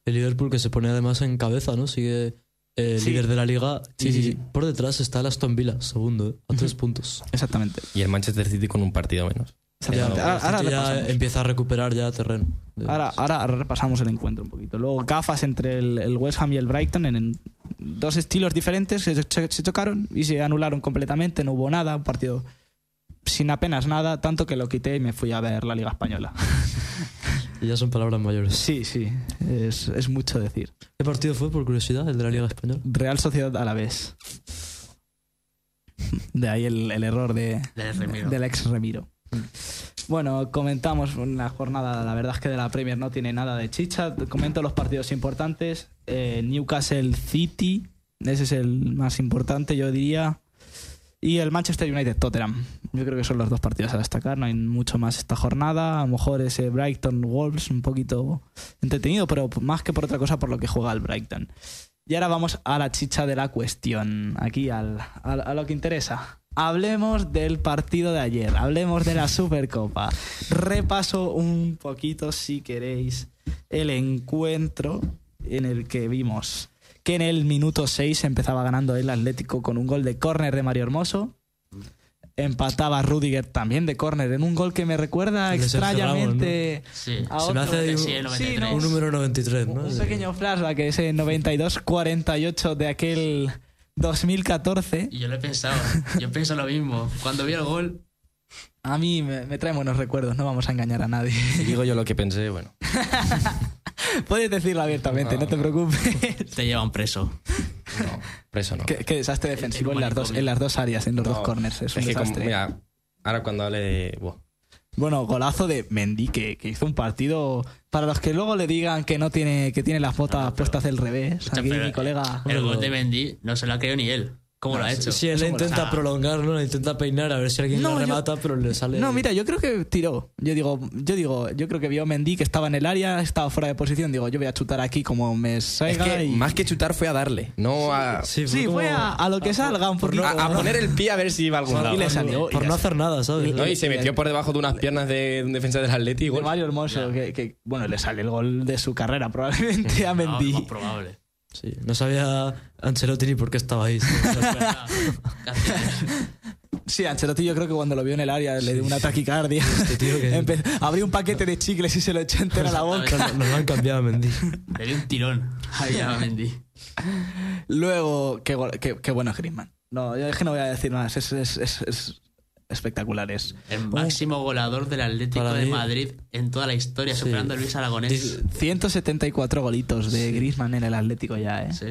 El Liverpool que se pone además en cabeza, ¿no? Sigue eh, Sí. líder de la liga. Sí, y sí, sí. por detrás está el Aston Villa, segundo, ¿eh? a tres puntos. exactamente Y el Manchester City con un partido menos. Exactamente. Ya, Ahora- ahora City ya empieza a recuperar ya terreno. Ahora, ahora, repasamos el encuentro un poquito. Luego gafas entre el, el West Ham y el Brighton en, en dos estilos diferentes que se, se chocaron y se anularon completamente. No hubo nada, un partido sin apenas nada, tanto que lo quité y me fui a ver la Liga Española. Y ya son palabras mayores. Sí, sí, es, es mucho decir. ¿Qué partido fue, por curiosidad, el de la Liga Española? Real Sociedad a la vez. De ahí el, el error de, Del Remiro. del ex Remiro. Bueno, comentamos una jornada, la verdad es que de la Premier no tiene nada de chicha. Comento los partidos importantes. Eh, Newcastle City, ese es el más importante, yo diría. Y el Manchester United Tottenham. Yo creo que son los dos partidos a destacar. No hay mucho más esta jornada. A lo mejor ese Brighton Wolves un poquito entretenido, pero más que por otra cosa por lo que juega el Brighton. Y ahora vamos a la chicha de la cuestión. Aquí al, a lo que interesa. Hablemos del partido de ayer, hablemos de la Supercopa. Repaso un poquito, si queréis, el encuentro en el que vimos que en el minuto 6 empezaba ganando el Atlético con un gol de córner de Mario Hermoso. Empataba Rudiger también de córner en un gol que me recuerda El extrañamente Sí. a Se otro. hace un, Sí, el 93. un número 93, ¿no? Un pequeño flashback, ese 92-48 de aquel 2014. Y yo lo he pensado, yo pienso lo mismo. Cuando vi el gol, A mí me, me trae buenos recuerdos, no vamos a engañar a nadie. Si digo yo lo que pensé, bueno. Puedes decirlo abiertamente, no, te preocupes. te llevan preso. No, preso no. qué, qué desastre defensivo El en las, dos, en las dos áreas, en los dos corners. Es un que como- desastre. mira, ahora cuando hable de. Bueno, golazo de Mendy, que, que hizo un partido. Para los que luego le digan que no tiene, que tiene las botas puestas del revés. Aquí mi colega. El gol de Mendy no se lo ha creído ni él. ¿Cómo lo ha hecho? Sí, él intenta prolongar, ¿no? Le intenta peinar a ver si alguien No, la yo- remata, pero le sale. No, mira, yo creo que tiró. Yo digo, yo digo, yo creo que vio a Mendy que estaba en el área, estaba fuera de posición. Digo, yo voy a chutar aquí como me Es salga. que y... más que chutar fue a darle, no a, Sí, Sí, fue a, a lo que salga un poquito. a, a poner el pie a ver si iba a algún Y lado. le salió. Por y no hacer nada, ¿sabes? No, y se metió por debajo de unas piernas de un defensa del Atleti y de. Mario Hermoso, que, que, bueno, le sale el gol de su carrera probablemente a No, Mendy. es más probable. Sí, no sabía Ancelotti ni por qué estaba ahí. sí. Ancelotti yo creo que cuando lo vio en el área le dio una taquicardia. Este tío que- Empe- abrió un paquete de chicles y se lo echó entero a la boca. Nos, nos lo han cambiado a Mendy. Le dio un tirón ahí a Mendy. Luego, qué, qué- qué bueno es Griezmann. No, yo es que no voy a decir más. Es, es- es- es espectacular. Es, El máximo goleador del Atlético Para de mí- Madrid en toda la historia, Sí. superando a Luis Aragonés. Dice- 174 golitos de Griezmann en el Atlético ya, ¿eh? Sí.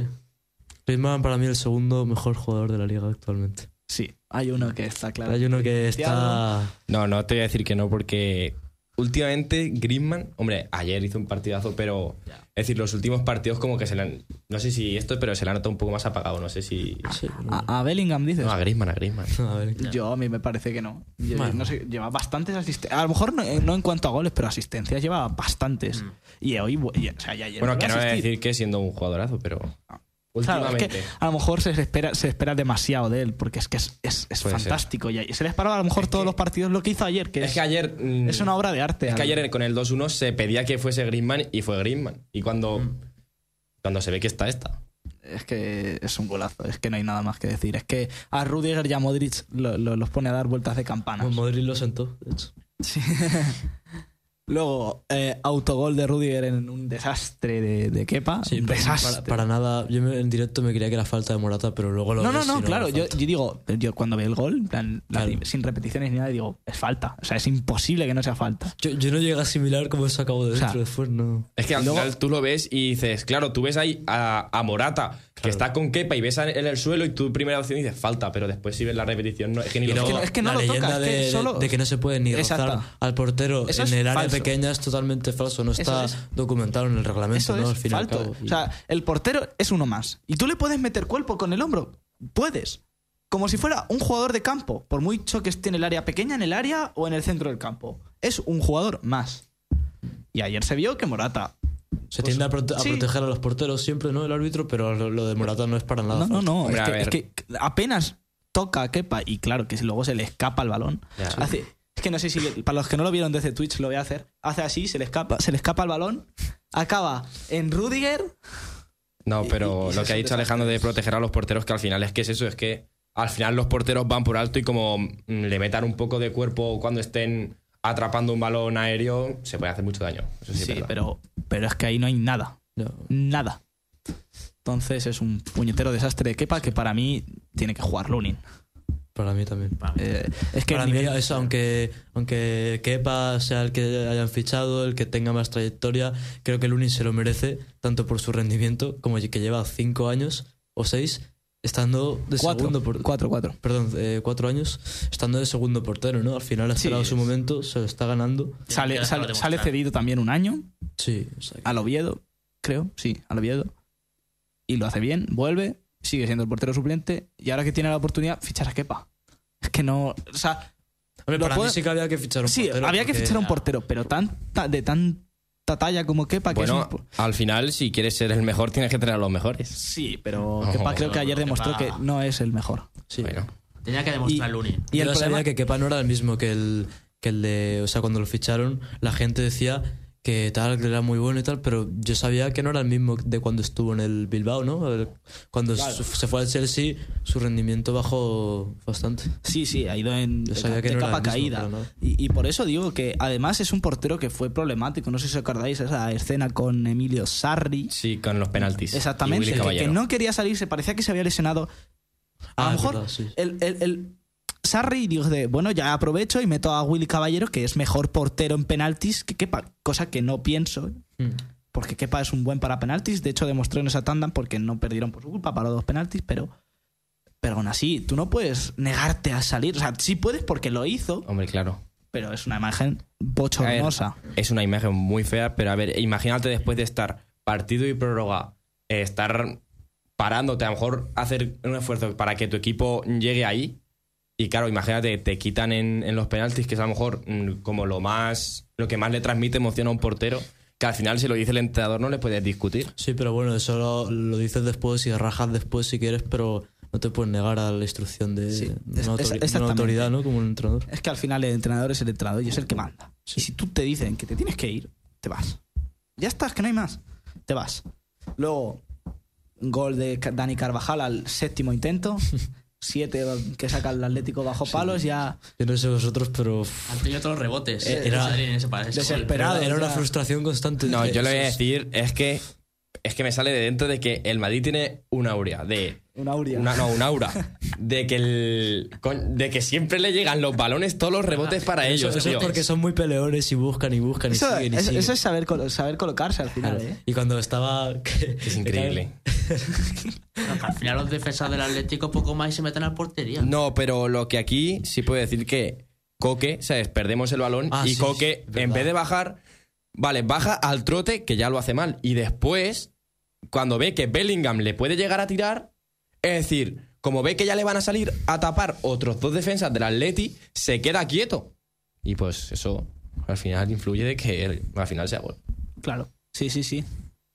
Griezmann para mí el segundo mejor jugador de la liga actualmente. Sí, hay uno que está claro. Hay uno que está... No, no te voy a decir que no, porque últimamente Griezmann, hombre, ayer hizo un partidazo, pero es decir, los últimos partidos como que se le han, no sé si esto, pero se le ha notado un poco más apagado, no sé si... Sí, A, a Bellingham dices. No, a Griezmann, a Griezmann. a. Yo a mí me parece que no. Yo- Bueno. no sé, lleva bastantes asistencias. A lo mejor no, eh, no en cuanto a goles, pero asistencias lleva bastantes. Y hoy, y- o sea, y ayer Bueno, que no voy a decir que siendo un jugadorazo, pero Claro, es que a lo mejor se espera, se espera demasiado de él, porque es que es, es- es ser. fantástico. Y se le esperaba a lo mejor todos los partidos lo que hizo ayer, que Es es, que ayer... mm, es una obra de arte. Es que ayer con el 2-1 se pedía que fuese Griezmann y fue Griezmann. Y cuando, cuando se ve que está esta. Es que es un golazo, es que no hay nada más que decir. Es que a Rudiger y a Modric lo- lo- los pone a dar vueltas de campana. Bueno, Modric lo sentó, de hecho. Sí. Luego, eh, autogol de Rudiger en un desastre de, de Kepa. Sí, un para, desastre. para- para nada. Yo me- en directo me creía que era falta de Morata, pero luego lo no, no, ves no, claro. Yo, yo digo, yo cuando veo el gol, la- sin repeticiones ni nada, digo, es falta. O sea, es imposible que no sea falta. Yo, yo no llegué a asimilar cómo se acabó de O sea, dentro después, no. Es que al Luego- final tú lo ves y dices, claro, tú ves ahí a, a Morata, que está con Kepa y ves en el suelo y tu primera opción dices falta, pero después si ves la repetición, no, es que ni lo no- es que no la lo leyenda toca, es que de, de- solo- de que no se puede ni rozar al portero Eso en el área falso. pequeña es totalmente falso. No está es- documentado en el reglamento, Eso ¿no? Al es fin y al falto. cabo. Y- O sea, el portero es uno más. Y tú le puedes meter cuerpo con el hombro. Puedes. Como si fuera un jugador de campo. Por muy choques tiene el área pequeña, en el área o en el centro del campo. Es un jugador más. Y ayer se vio que Morata. Se tiende a, prote- a sí. proteger a los porteros siempre, ¿no? El árbitro, pero lo, lo de Morata no es para nada. No, no, no. Hombre, es, que, ver. es que apenas toca a Kepa. Y claro, que si luego se le escapa el balón. Ya. Hace, es que no sé si. Para los que no lo vieron desde Twitch, lo voy a hacer. Hace así, se le escapa, se le escapa el balón. Acaba en Rudiger. No, pero Y- y- y lo que ha dicho Alejandro de proteger a los porteros, que al final es que es eso, es que al final los porteros van por alto y como mm, le metan un poco de cuerpo cuando estén atrapando un balón aéreo, se puede hacer mucho daño. Eso sí, pero, pero es que ahí no hay nada. Nada. Entonces es un puñetero desastre de Kepa que para mí tiene que jugar Lunin. Para mí también. Eh, es que Para el mí, nivel- eso, aunque, aunque Kepa sea el que hayan fichado, el que tenga más trayectoria, creo que Lunin se lo merece, tanto por su rendimiento, como que lleva cinco años o seis estando de cuatro, segundo por, cuatro, cuatro. perdón, eh, cuatro años estando de segundo portero, ¿no? Al final ha Sí, esperado su es- momento, se lo está ganando. Sale, que sale, sale cedido también un año Sí, o sea, que- al Oviedo, creo, sí, al Oviedo. Y lo hace bien, vuelve, sigue siendo el portero suplente y ahora que tiene la oportunidad, fichar a Kepa. Es que no. O sea, Hombre, lo para puede- mí sí que había que fichar un sí, portero. había que porque- fichar un portero, pero tanta, de tanta talla como Kepa que bueno, es un. al final, si quieres ser el mejor, tienes que tener a los mejores. Sí, pero Kepa creo que ayer Kepa- demostró que no es el mejor. Sí. Bueno, Tenía que demostrar Y- Luni. Y el Yo problema sabía que Kepa no era el mismo que el, que el de. O sea, cuando lo ficharon, la gente decía que tal, que era muy bueno y tal, pero yo sabía que no era el mismo de cuando estuvo en el Bilbao, ¿no? El- Cuando Claro. se fue al Chelsea, su rendimiento bajó bastante. Sí, sí, ha ido en Yo sabía que de no era capa el mismo, caída. no. Y, y por eso digo que además es un portero que fue problemático. No sé si os acordáis esa escena con Emilio Sarri. Sí, con los penaltis. Exactamente, que, no quería salirse, parecía que se había lesionado. A Ah, lo mejor verdad, sí. el, el- el Sarri dijo de, bueno, ya aprovecho y meto a Willy Caballero, que es mejor portero en penaltis que Kepa, cosa que no pienso, Mm. porque Kepa es un buen para penaltis. De hecho, demostró en esa tanda porque no perdieron por su culpa para los dos penaltis, pero, pero aún así, tú no puedes negarte a salir. O sea, sí puedes porque lo hizo, Hombre, claro. pero es una imagen ver, bochornosa. es una imagen muy fea, pero a ver, imagínate después de estar partido y prórroga, eh, estar parándote, a lo mejor hacer un esfuerzo para que tu equipo llegue ahí. Y claro, imagínate, te quitan en, en los penaltis, que es a lo mejor mm, como lo más lo que más le transmite emoción a un portero, que al final si lo dice el entrenador no le puedes discutir. Sí, pero bueno, eso lo, lo dices después y rajas después si quieres, pero no te puedes negar a la instrucción de, Sí, una, autori- una autoridad, ¿no? Como un entrenador. Es que al final el entrenador es el entrenador y es el que manda. Y si tú te dicen que te tienes que ir, te vas. Ya estás, que no hay más. Te vas. Luego, gol de Dani Carvajal al séptimo intento. Siete que saca el Atlético bajo palos, ya Yo no sé vosotros, pero Han tenido todos los rebotes. Eh, de era- desesperado. era una ya. frustración constante. No, yo le voy a decir, es que es que me sale de dentro de que el Madrid tiene una aurea de una aurea. Una, no, un aura. De que, el, de que siempre le llegan los balones, todos los rebotes para Eso, ellos. eso es porque son muy peleones y buscan y buscan y Eso, siguen y eso- siguen. eso es saber, colo- saber colocarse al final, Claro. ¿eh? Y cuando estaba. Es increíble. Al final los defensas del Atlético poco más y se meten a la portería. No, pero lo que aquí sí puedo decir que Coque, ¿sabes? Perdemos el balón Ah, y sí, Coque, en vez de bajar, vale, baja al trote, que ya lo hace mal. Y después, cuando ve que Bellingham le puede llegar a tirar, es decir, como ve que ya le van a salir a tapar otros dos defensas del Atleti, se queda quieto. Y pues eso al final influye de que al final sea gol. Claro. Sí, sí, sí.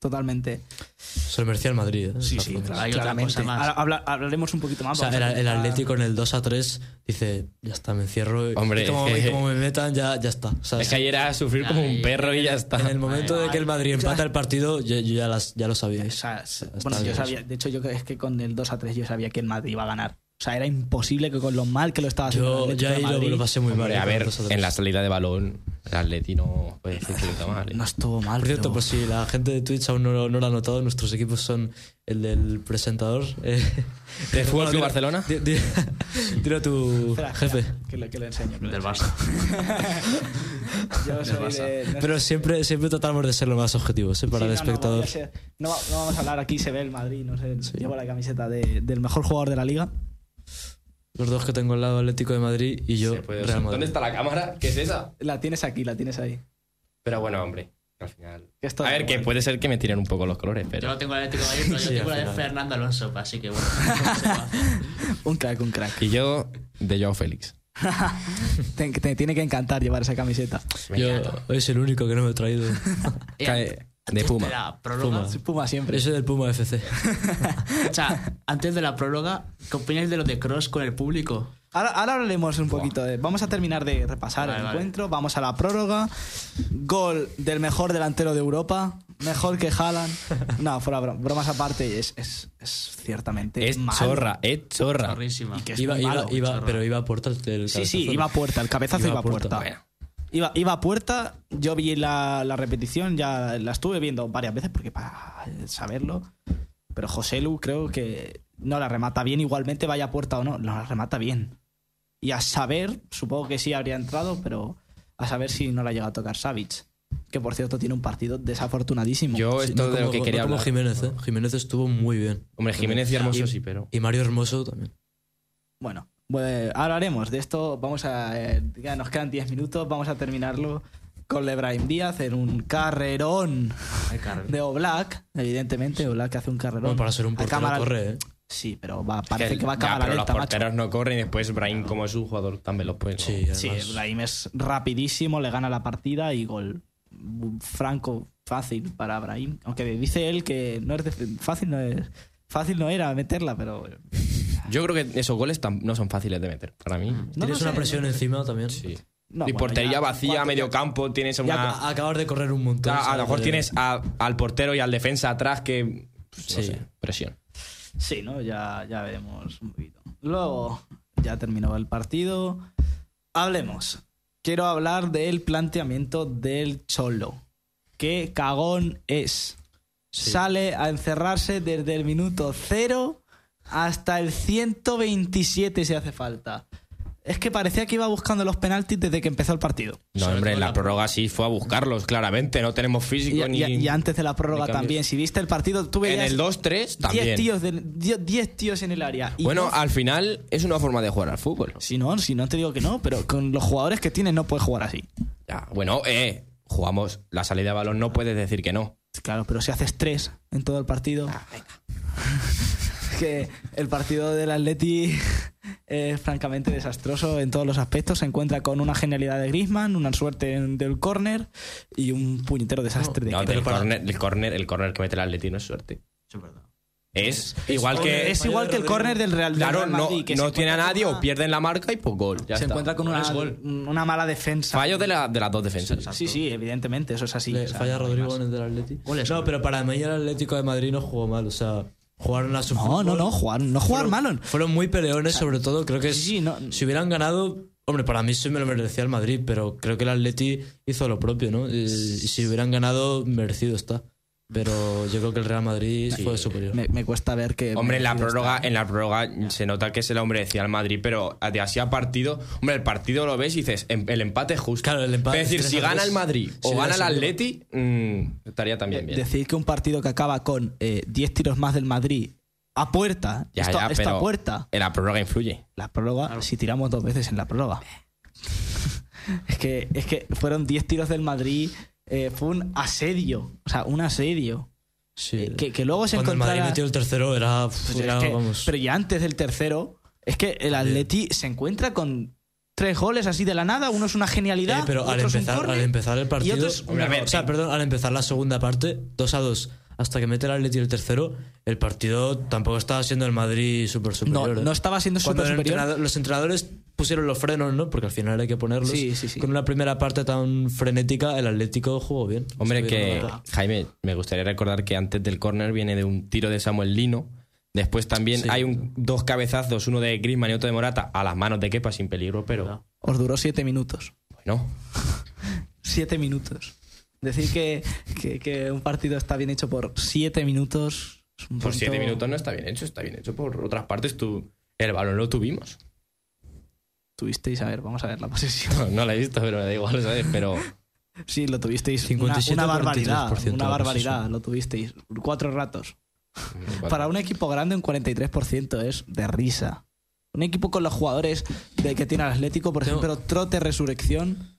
Totalmente. Se lo merecía el Madrid. ¿eh? Sí, sí, claro, Hay otra claramente. cosa más. Ahora habla- hablaremos un poquito O más. sea, vamos el, Atlético en el 2 a 3 dice, ya está, me encierro. y- Hombre, y como, me metan, ya, ya está. O sea, Es que ayer era sufrir como un perro y ya está. en el momento de que el Madrid empata el partido, yo, yo ya, las, ya lo O sabíais. sea, s- Está bueno, yo sabía, de hecho, yo es que con el 2 a 3 yo sabía que el Madrid iba a ganar. O sea, era imposible que con lo mal que lo estaba haciendo el Yo, Atlético yo de ahí lo, pasé muy mal. Hombre, eh, a el ver, 2 a 3. en la salida de balón, el Atleti no puede decir que lo hizo mal. ¿eh? no estuvo mal. Por cierto, pero- pues si la gente de Twitch aún no, no lo ha notado, nuestros equipos son el del presentador. Eh, ¿De Fútbol Club Barcelona? di- di- Dilo a tu Espera, jefe. que, le, que le enseño. que le Del. Barça. Yo soy Barça. de- no Pero siempre, siempre tratamos de ser lo más objetivos ¿eh? para Sí, el no, no, espectador. No, no vamos a hablar aquí, se ve el Madrid, no sé. Llevo la camiseta de- del mejor jugador de la liga. Los dos que tengo al lado, Atlético de Madrid y yo, Se puede- Real Madrid. ¿Dónde está la cámara? ¿Qué es esa? La tienes aquí, la tienes ahí. Pero bueno, hombre, al final. A ver, que puede ser que me tiren un poco los colores, Yo pero. no tengo el Atlético de Madrid, pero yo Sí, tengo la de. Fernando Alonso, así que bueno. Un crack, un crack. Y yo, de Joao Félix. Te, te tiene que encantar llevar esa camiseta. Yo es el único que no me he traído. Cae de Puma. de la próloga, Puma. Puma siempre. Ese del Puma FC. o sea, antes de la próloga, ¿qué opináis de lo de Cross con el público? Ahora, ahora hablaremos un poquito de. Vamos a terminar de repasar Vale, el vale. encuentro. Vamos a la prórroga. Gol del mejor delantero de Europa. Mejor que Haaland. No, fuera bro- bromas aparte, es, es, es ciertamente. Es malo. chorra, es chorra. Chorrísima. Y que es Iba, iba, iba, pero iba a puerta el, el Sí, sí, iba a puerta. El cabezazo Iba iba, a a puerta. Iba, iba a puerta. Yo vi la, la repetición, ya la estuve viendo varias veces porque para saberlo. Pero José Lu creo que no la remata bien. Igualmente, vaya a puerta o no, no la remata bien. Y a saber, supongo que sí habría entrado, pero a saber si no la llega a tocar Savic. Que por cierto tiene un partido desafortunadísimo. Yo, Sí, esto no de lo como- que quería no como hablar. Jiménez, ¿eh? Jiménez estuvo muy bien. Hombre, Jiménez y Hermoso sí, pero. Y Mario Hermoso también. Bueno, pues hablaremos de esto. Vamos a. eh, ya nos quedan 10 minutos. Vamos a terminarlo con Lebrahim Díaz en un carrerón de Oblak. Evidentemente, Oblak hace un carrerón. Bueno, para ser un portero cámara- corre, ¿eh? Sí, pero va, parece Que- que, va a ya, cámara pero lenta, los macho. porteros no corren y después Brahim, como es un jugador tan veloz, pues. Sí, no. Sí, además- Brahim es rapidísimo, le gana la partida y gol. Franco, fácil para Brahim. Aunque dice él que no es de- fácil, no es. Fácil no era meterla, pero Yo creo que esos goles no son fáciles de meter. Para mí. No Tienes una sé, presión no encima también. Sí. No, y bueno, portería ya, vacía, cuatro, medio ya- campo, tienes Ya una. a- acabas de correr un montón. a, lo mejor De- tienes a- al portero y al defensa atrás que. pues, no Sí. sé, presión. Sí, ¿no? Ya, ya veremos un poquito. Luego, ya terminó el partido. Hablemos. Quiero hablar del planteamiento del Cholo. ¿Qué cagón es? Sale a encerrarse desde el minuto cero hasta el 127 si hace falta. Es que parecía que iba buscando los penaltis desde que empezó el partido. No, hombre, en la prórroga sí fue a buscarlos, claramente. No tenemos físico Y, ni. y- y antes de la prórroga también. Si viste el partido, tú En el 2-3 también. 10 tíos, de- 10 10 tíos en el área. Y bueno, no- al final es una forma de jugar al fútbol. Si no, si no te digo que no, pero con los jugadores que tienes no puedes jugar así. Ya, bueno, eh, jugamos la salida de balón, no puedes decir que no. Claro, pero si haces tres en todo el partido. que el partido del Atleti es francamente desastroso en todos los aspectos. Se encuentra con una genialidad de Griezmann, una suerte en- del córner y un puñetero desastre de No, Kepa. el, córner, el, córner, el córner que mete el Atleti no es suerte. Eso es verdad. Es igual que. es igual que el córner del Real, del Claro, no, Madrid, que no tiene a nadie con o una- pierden la marca y pues gol. Ya se está. encuentra con una, una mala defensa. Fallo de, la- de las dos defensas. Sí, sí, evidentemente, eso es así. Le o sea, falla Rodrigo en el del Atleti. No, pero para mí el Atlético de Madrid no jugó mal. O sea, jugaron a su No, fútbol. no, no, jugar, no jugar malo. Fueron muy peleones, sobre todo. Creo que sí, sí, no- si hubieran ganado. Hombre, para mí sí me lo merecía el Madrid, pero creo que el Atleti hizo lo propio, ¿no? Y, y si hubieran ganado, merecido está. Pero yo creo que el Real Madrid fue superior. Me, me cuesta ver que. Hombre, en la prórroga, en la prórroga se nota que se lo merecía al Madrid, pero de así a partido, hombre, el partido lo ves y dices, em- el empate es justo. Claro, el empate Es decir, es si 3 a gana 3. el Madrid o gana el. Atleti, mm, estaría también bien. Decir que un partido que acaba con eh, 10 tiros más del Madrid a puerta. Ya, esto, ya, esto pero a puerta. En la prórroga influye. La prórroga, si tiramos dos veces en la prórroga. es, que, es que fueron 10 tiros del Madrid. Eh, fue un asedio. O sea, un asedio. Sí. Eh, que, que luego se Cuando el. Madrid metió el tercero era. Pues era, es que- vamos. Pero ya antes del tercero, es que el Atleti se encuentra con tres goles así de la nada. Uno es una genialidad. Eh, pero al otro es un empezar, al empezar el y partido. error. o sea, perdón, al empezar la segunda parte, 2 a 2, hasta que mete el Atleti el tercero, el partido tampoco estaba siendo el Madrid súper no, superior. ¿eh? no estaba siendo Cuando súper superior. entrenador- los entrenadores pusieron los frenos, ¿no? Porque al final hay que ponerlos. Sí, sí, sí. Con una primera parte tan frenética, el Atlético jugó bien. Hombre, que Jaime, me gustaría recordar que antes del córner viene de un tiro de Samuel Lino. Después también Sí. hay un, dos cabezazos, uno de Griezmann y otro de Morata, a las manos de Kepa sin peligro, pero Os duró siete minutos. bueno. Siete minutos. Decir que, que- que un partido está bien hecho por siete minutos. es un Por siete minutos no está bien hecho, está bien hecho por otras partes. Tú, el balón lo tuvimos. Tuvisteis, a ver, vamos a ver la posesión. No, no la he visto, pero me da igual, ¿sabes? Pero Sí, lo tuvisteis. 57, una, una barbaridad. 43% Una barbaridad, lo tuvisteis. Cuatro ratos. Para un equipo grande, un 43% es de risa. Un equipo con los jugadores de que tiene el Atlético, por Tengo- ejemplo, Trote Resurrección.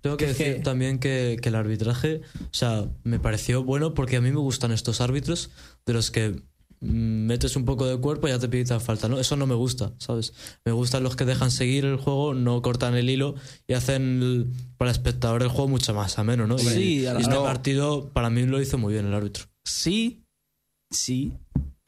Tengo que decir que- también que, que el arbitraje, o sea, me pareció bueno porque a mí me gustan estos árbitros de los que mm, metes un poco de cuerpo y ya te pitan falta, ¿no? Eso no me gusta, ¿sabes? Me gustan los que dejan seguir el juego, no cortan el hilo y hacen el- para el espectador el juego mucho más ameno, ¿no? Y- Sí, y, a la- este no. partido para mí lo hizo muy bien el árbitro. Sí, sí,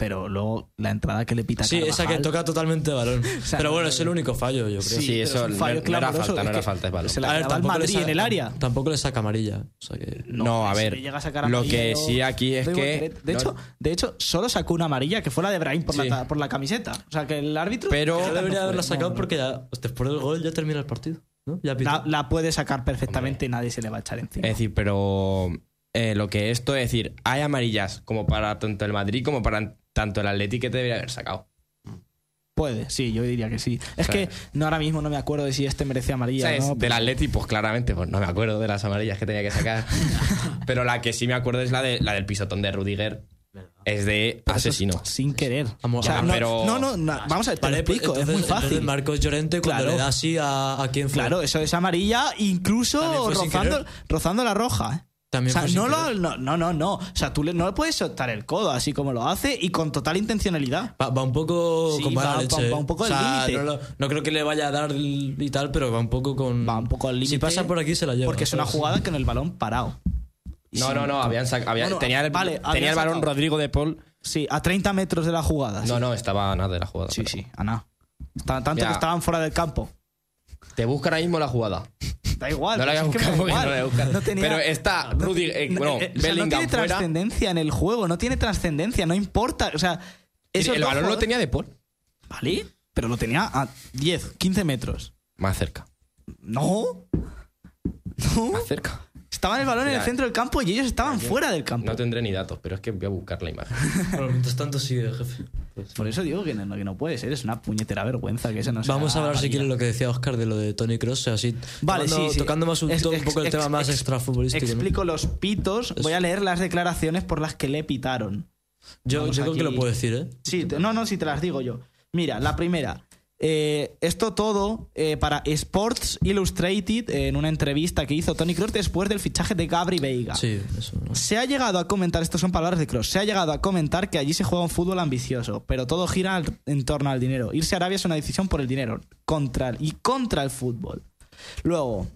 pero luego la entrada que le pita Sí, esa que toca totalmente balón. sea, Pero bueno, no- es el único fallo, yo creo. Sí, eso es un no- fallo no era falta, no era falta, es balón. Se la A ver, tampoco le Madrid sa- en el área. Tampoco le saca amarilla. O sea que. No, a ver, le llega a sacar lo que sí aquí es que-. De, no- hecho, de hecho, solo sacó una amarilla que fue la de Brahim por, Sí. la, por la camiseta. O sea, que el árbitro. Pero- No debería haberla sacado porque ya después del gol ya termina el partido. ¿no? Ya pitó. La, la puede sacar perfectamente y nadie se le va a echar encima. Es decir, pero eh, lo que esto es decir, hay amarillas como para tanto el Madrid como para tanto el Atleti que te debería haber sacado. Puede, sí, yo diría que sí. Es Claro. que no ahora mismo no me acuerdo de si este merece amarilla ¿Sabes? o no. Del Atleti, pues claramente, pues no me acuerdo de las amarillas que tenía que sacar. pero la que sí me acuerdo es la, de, la del pisotón de Rudiger. Es de Pero eso es asesino. Sin querer. O sea, no, pero- no, no, no, vamos a ver, te Vale, pues, explico, es muy fácil. entonces Marcos Llorente cuando Claro. le da así a, a quien fue. Claro, eso es amarilla, incluso rozando, rozando la roja. ¿eh? También o sea, no, lo, no, no, no, no. O sea, tú le- no le puedes soltar el codo así como lo hace y con total intencionalidad. Va, va un poco Sí, con va- va- leche. va un poco o al límite. no, creo que le vaya a dar y tal, pero va un poco con. Va un poco al límite. Si pasa por aquí se la lleva. Porque es una jugada con el balón parado. No, no, no, habían sac- había- Bueno, tenía, el, vale, tenía habían el balón sacado. Rodrigo de Paul Sí, a 30 metros de la jugada. No, sí. no, estaba a nada de la jugada. Sí, pero- sí, a nada. Estaban- tanto que estaban fuera del campo. Te busca ahora mismo la jugada. Da igual. No la voy a pero es que me buscar da porque igual. no la voy a buscar. No tenía- Pero está Rudy, eh, no- bueno, eh, o sea, no Bellingham tiene fuera. trascendencia en el juego, no tiene trascendencia, no importa. O sea, esos el dos balón lo jugadores- tenía de Paul. ¿Vale? Pero lo tenía a 10, 15 metros. Más cerca. No. No. Más cerca. Estaba el balón en el centro del campo y ellos estaban fuera del campo. No tendré ni datos, pero es que voy a buscar la imagen. Bueno, mientras tanto sigue, jefe. Por eso digo que no, que no puede ser, es una puñetera vergüenza que eso no sea Vamos a hablar, si quieres, lo que decía Oscar de lo de Tony Cross, así. Vale, tocando, sí, sí. Tocando más un, Es- un ex- poco el ex- tema más ex- extrafutbolístico. ¿no? Explico los pitos, voy a leer las declaraciones por las que le pitaron. Yo, yo creo que lo puedo decir, ¿eh? Sí, te- no, no, si te las digo yo. Mira, la primera. Eh, esto todo eh, para Sports Illustrated eh, en una entrevista que hizo Tony Cross después del fichaje de Gabri Veiga. Sí, eso. ¿no? Se ha llegado a comentar, estas son palabras de Cross, se ha llegado a comentar que allí se juega un fútbol ambicioso, pero todo gira al- en torno al dinero. Irse a Arabia es una decisión por el dinero contra y contra el fútbol. Luego,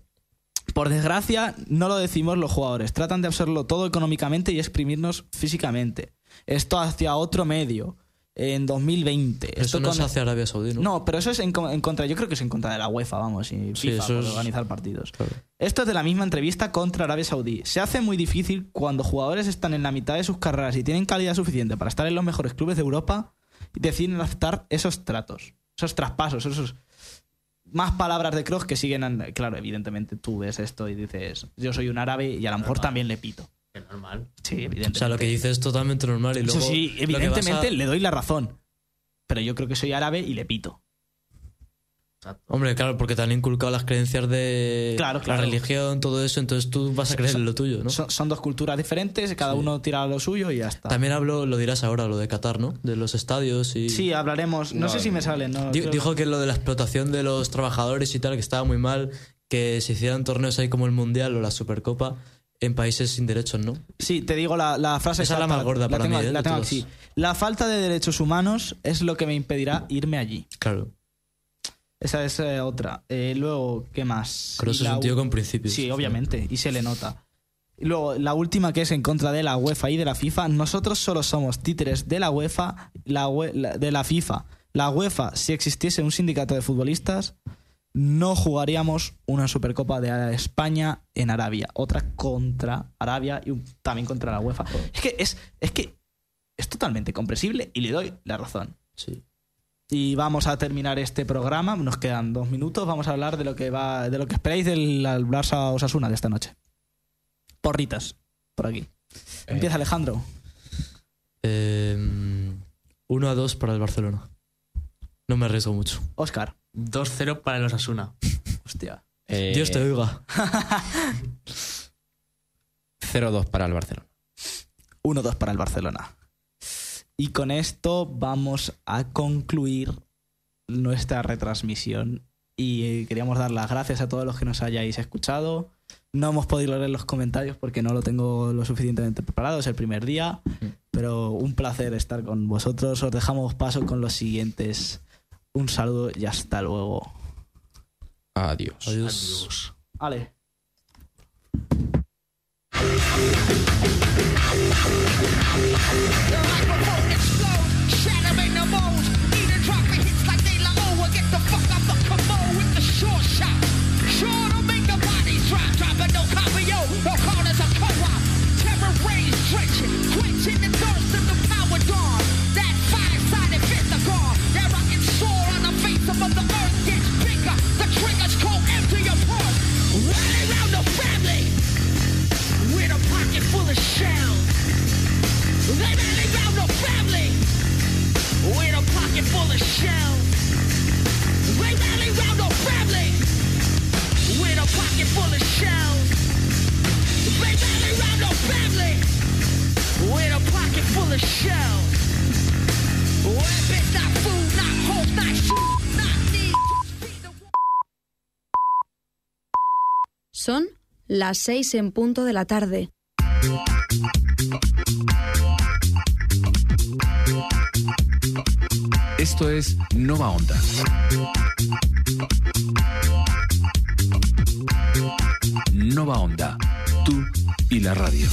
por desgracia, no lo decimos los jugadores, tratan de absorberlo todo económicamente y exprimirnos físicamente. Esto hacia otro medio, en 2020. Eso Esto no con- es hacia Arabia Saudí, ¿no? no, pero eso es en, co- en contra, yo creo que es en contra de la UEFA, vamos, y Sí, FIFA eso por es- organizar partidos. Claro. Esto es de la misma entrevista contra Arabia Saudí. Se hace muy difícil cuando jugadores están en la mitad de sus carreras y tienen calidad suficiente para estar en los mejores clubes de Europa y deciden aceptar esos tratos, esos traspasos, esos más palabras de Kroos que siguen. Claro, evidentemente tú ves esto y dices, yo soy un árabe y a lo mejor también le pito. Es normal. Sí, O evidentemente. sea, lo que dice es totalmente normal y luego. Eso sí, evidentemente a- le doy la razón. Pero yo creo que soy árabe y le pito. Hombre, claro, porque te han inculcado las creencias de Claro, claro. la religión, todo eso, entonces tú vas a creer en lo tuyo, ¿no? Son, son dos culturas diferentes, cada Sí. uno tira lo suyo y ya está. También hablo, lo dirás ahora, lo de Qatar, ¿no? De los estadios y. Sí, hablaremos. No, No, sé si me sale. No, Di- Dijo que lo de la explotación de los trabajadores y tal, que estaba muy mal, que se hicieran torneos ahí como el Mundial o la Supercopa en países sin derechos, ¿no? Sí, te digo la, la frase Esa es la más gorda para tengo, mí, ¿eh? la de tengo todas. aquí. La falta de derechos humanos es lo que me impedirá irme allí. Claro. Esa es eh, otra. Eh, luego, ¿qué más? Kroos Y es un tío con principios. Sí, obviamente, y se le nota. Y luego, la última que es en contra de la UEFA y de la FIFA. Nosotros solo somos títeres de la UEFA, la ue- la- de la FIFA. La UEFA, si existiese un sindicato de futbolistas, no jugaríamos una Supercopa de España en Arabia. Otra contra Arabia y también contra la UEFA. Es que es, es que es totalmente comprensible y le doy la razón. Sí. Y vamos a terminar este programa. Nos quedan dos minutos. Vamos a hablar de lo que va, de lo que esperáis del Barça Osasuna de esta noche. Porritas, por aquí. Empieza Alejandro. Eh, 1 a 2 para el Barcelona. No me arriesgo mucho. Oscar. 2-0 para los Asuna. Hostia. Eh, Dios te oiga. 0-2 para el Barcelona. 1-2 para el Barcelona. Y con esto vamos a concluir nuestra retransmisión. Y eh, queríamos dar las gracias a todos los que nos hayáis escuchado. No hemos podido leer los comentarios porque no lo tengo lo suficientemente preparado, es el primer día. Pero un placer estar con vosotros. Os dejamos paso con los siguientes. Un saludo y hasta luego. Adiós. Adiós. Ale. Son las seis en punto de la tarde. Esto es Nova Onda. Nova Onda. Tú y la radio.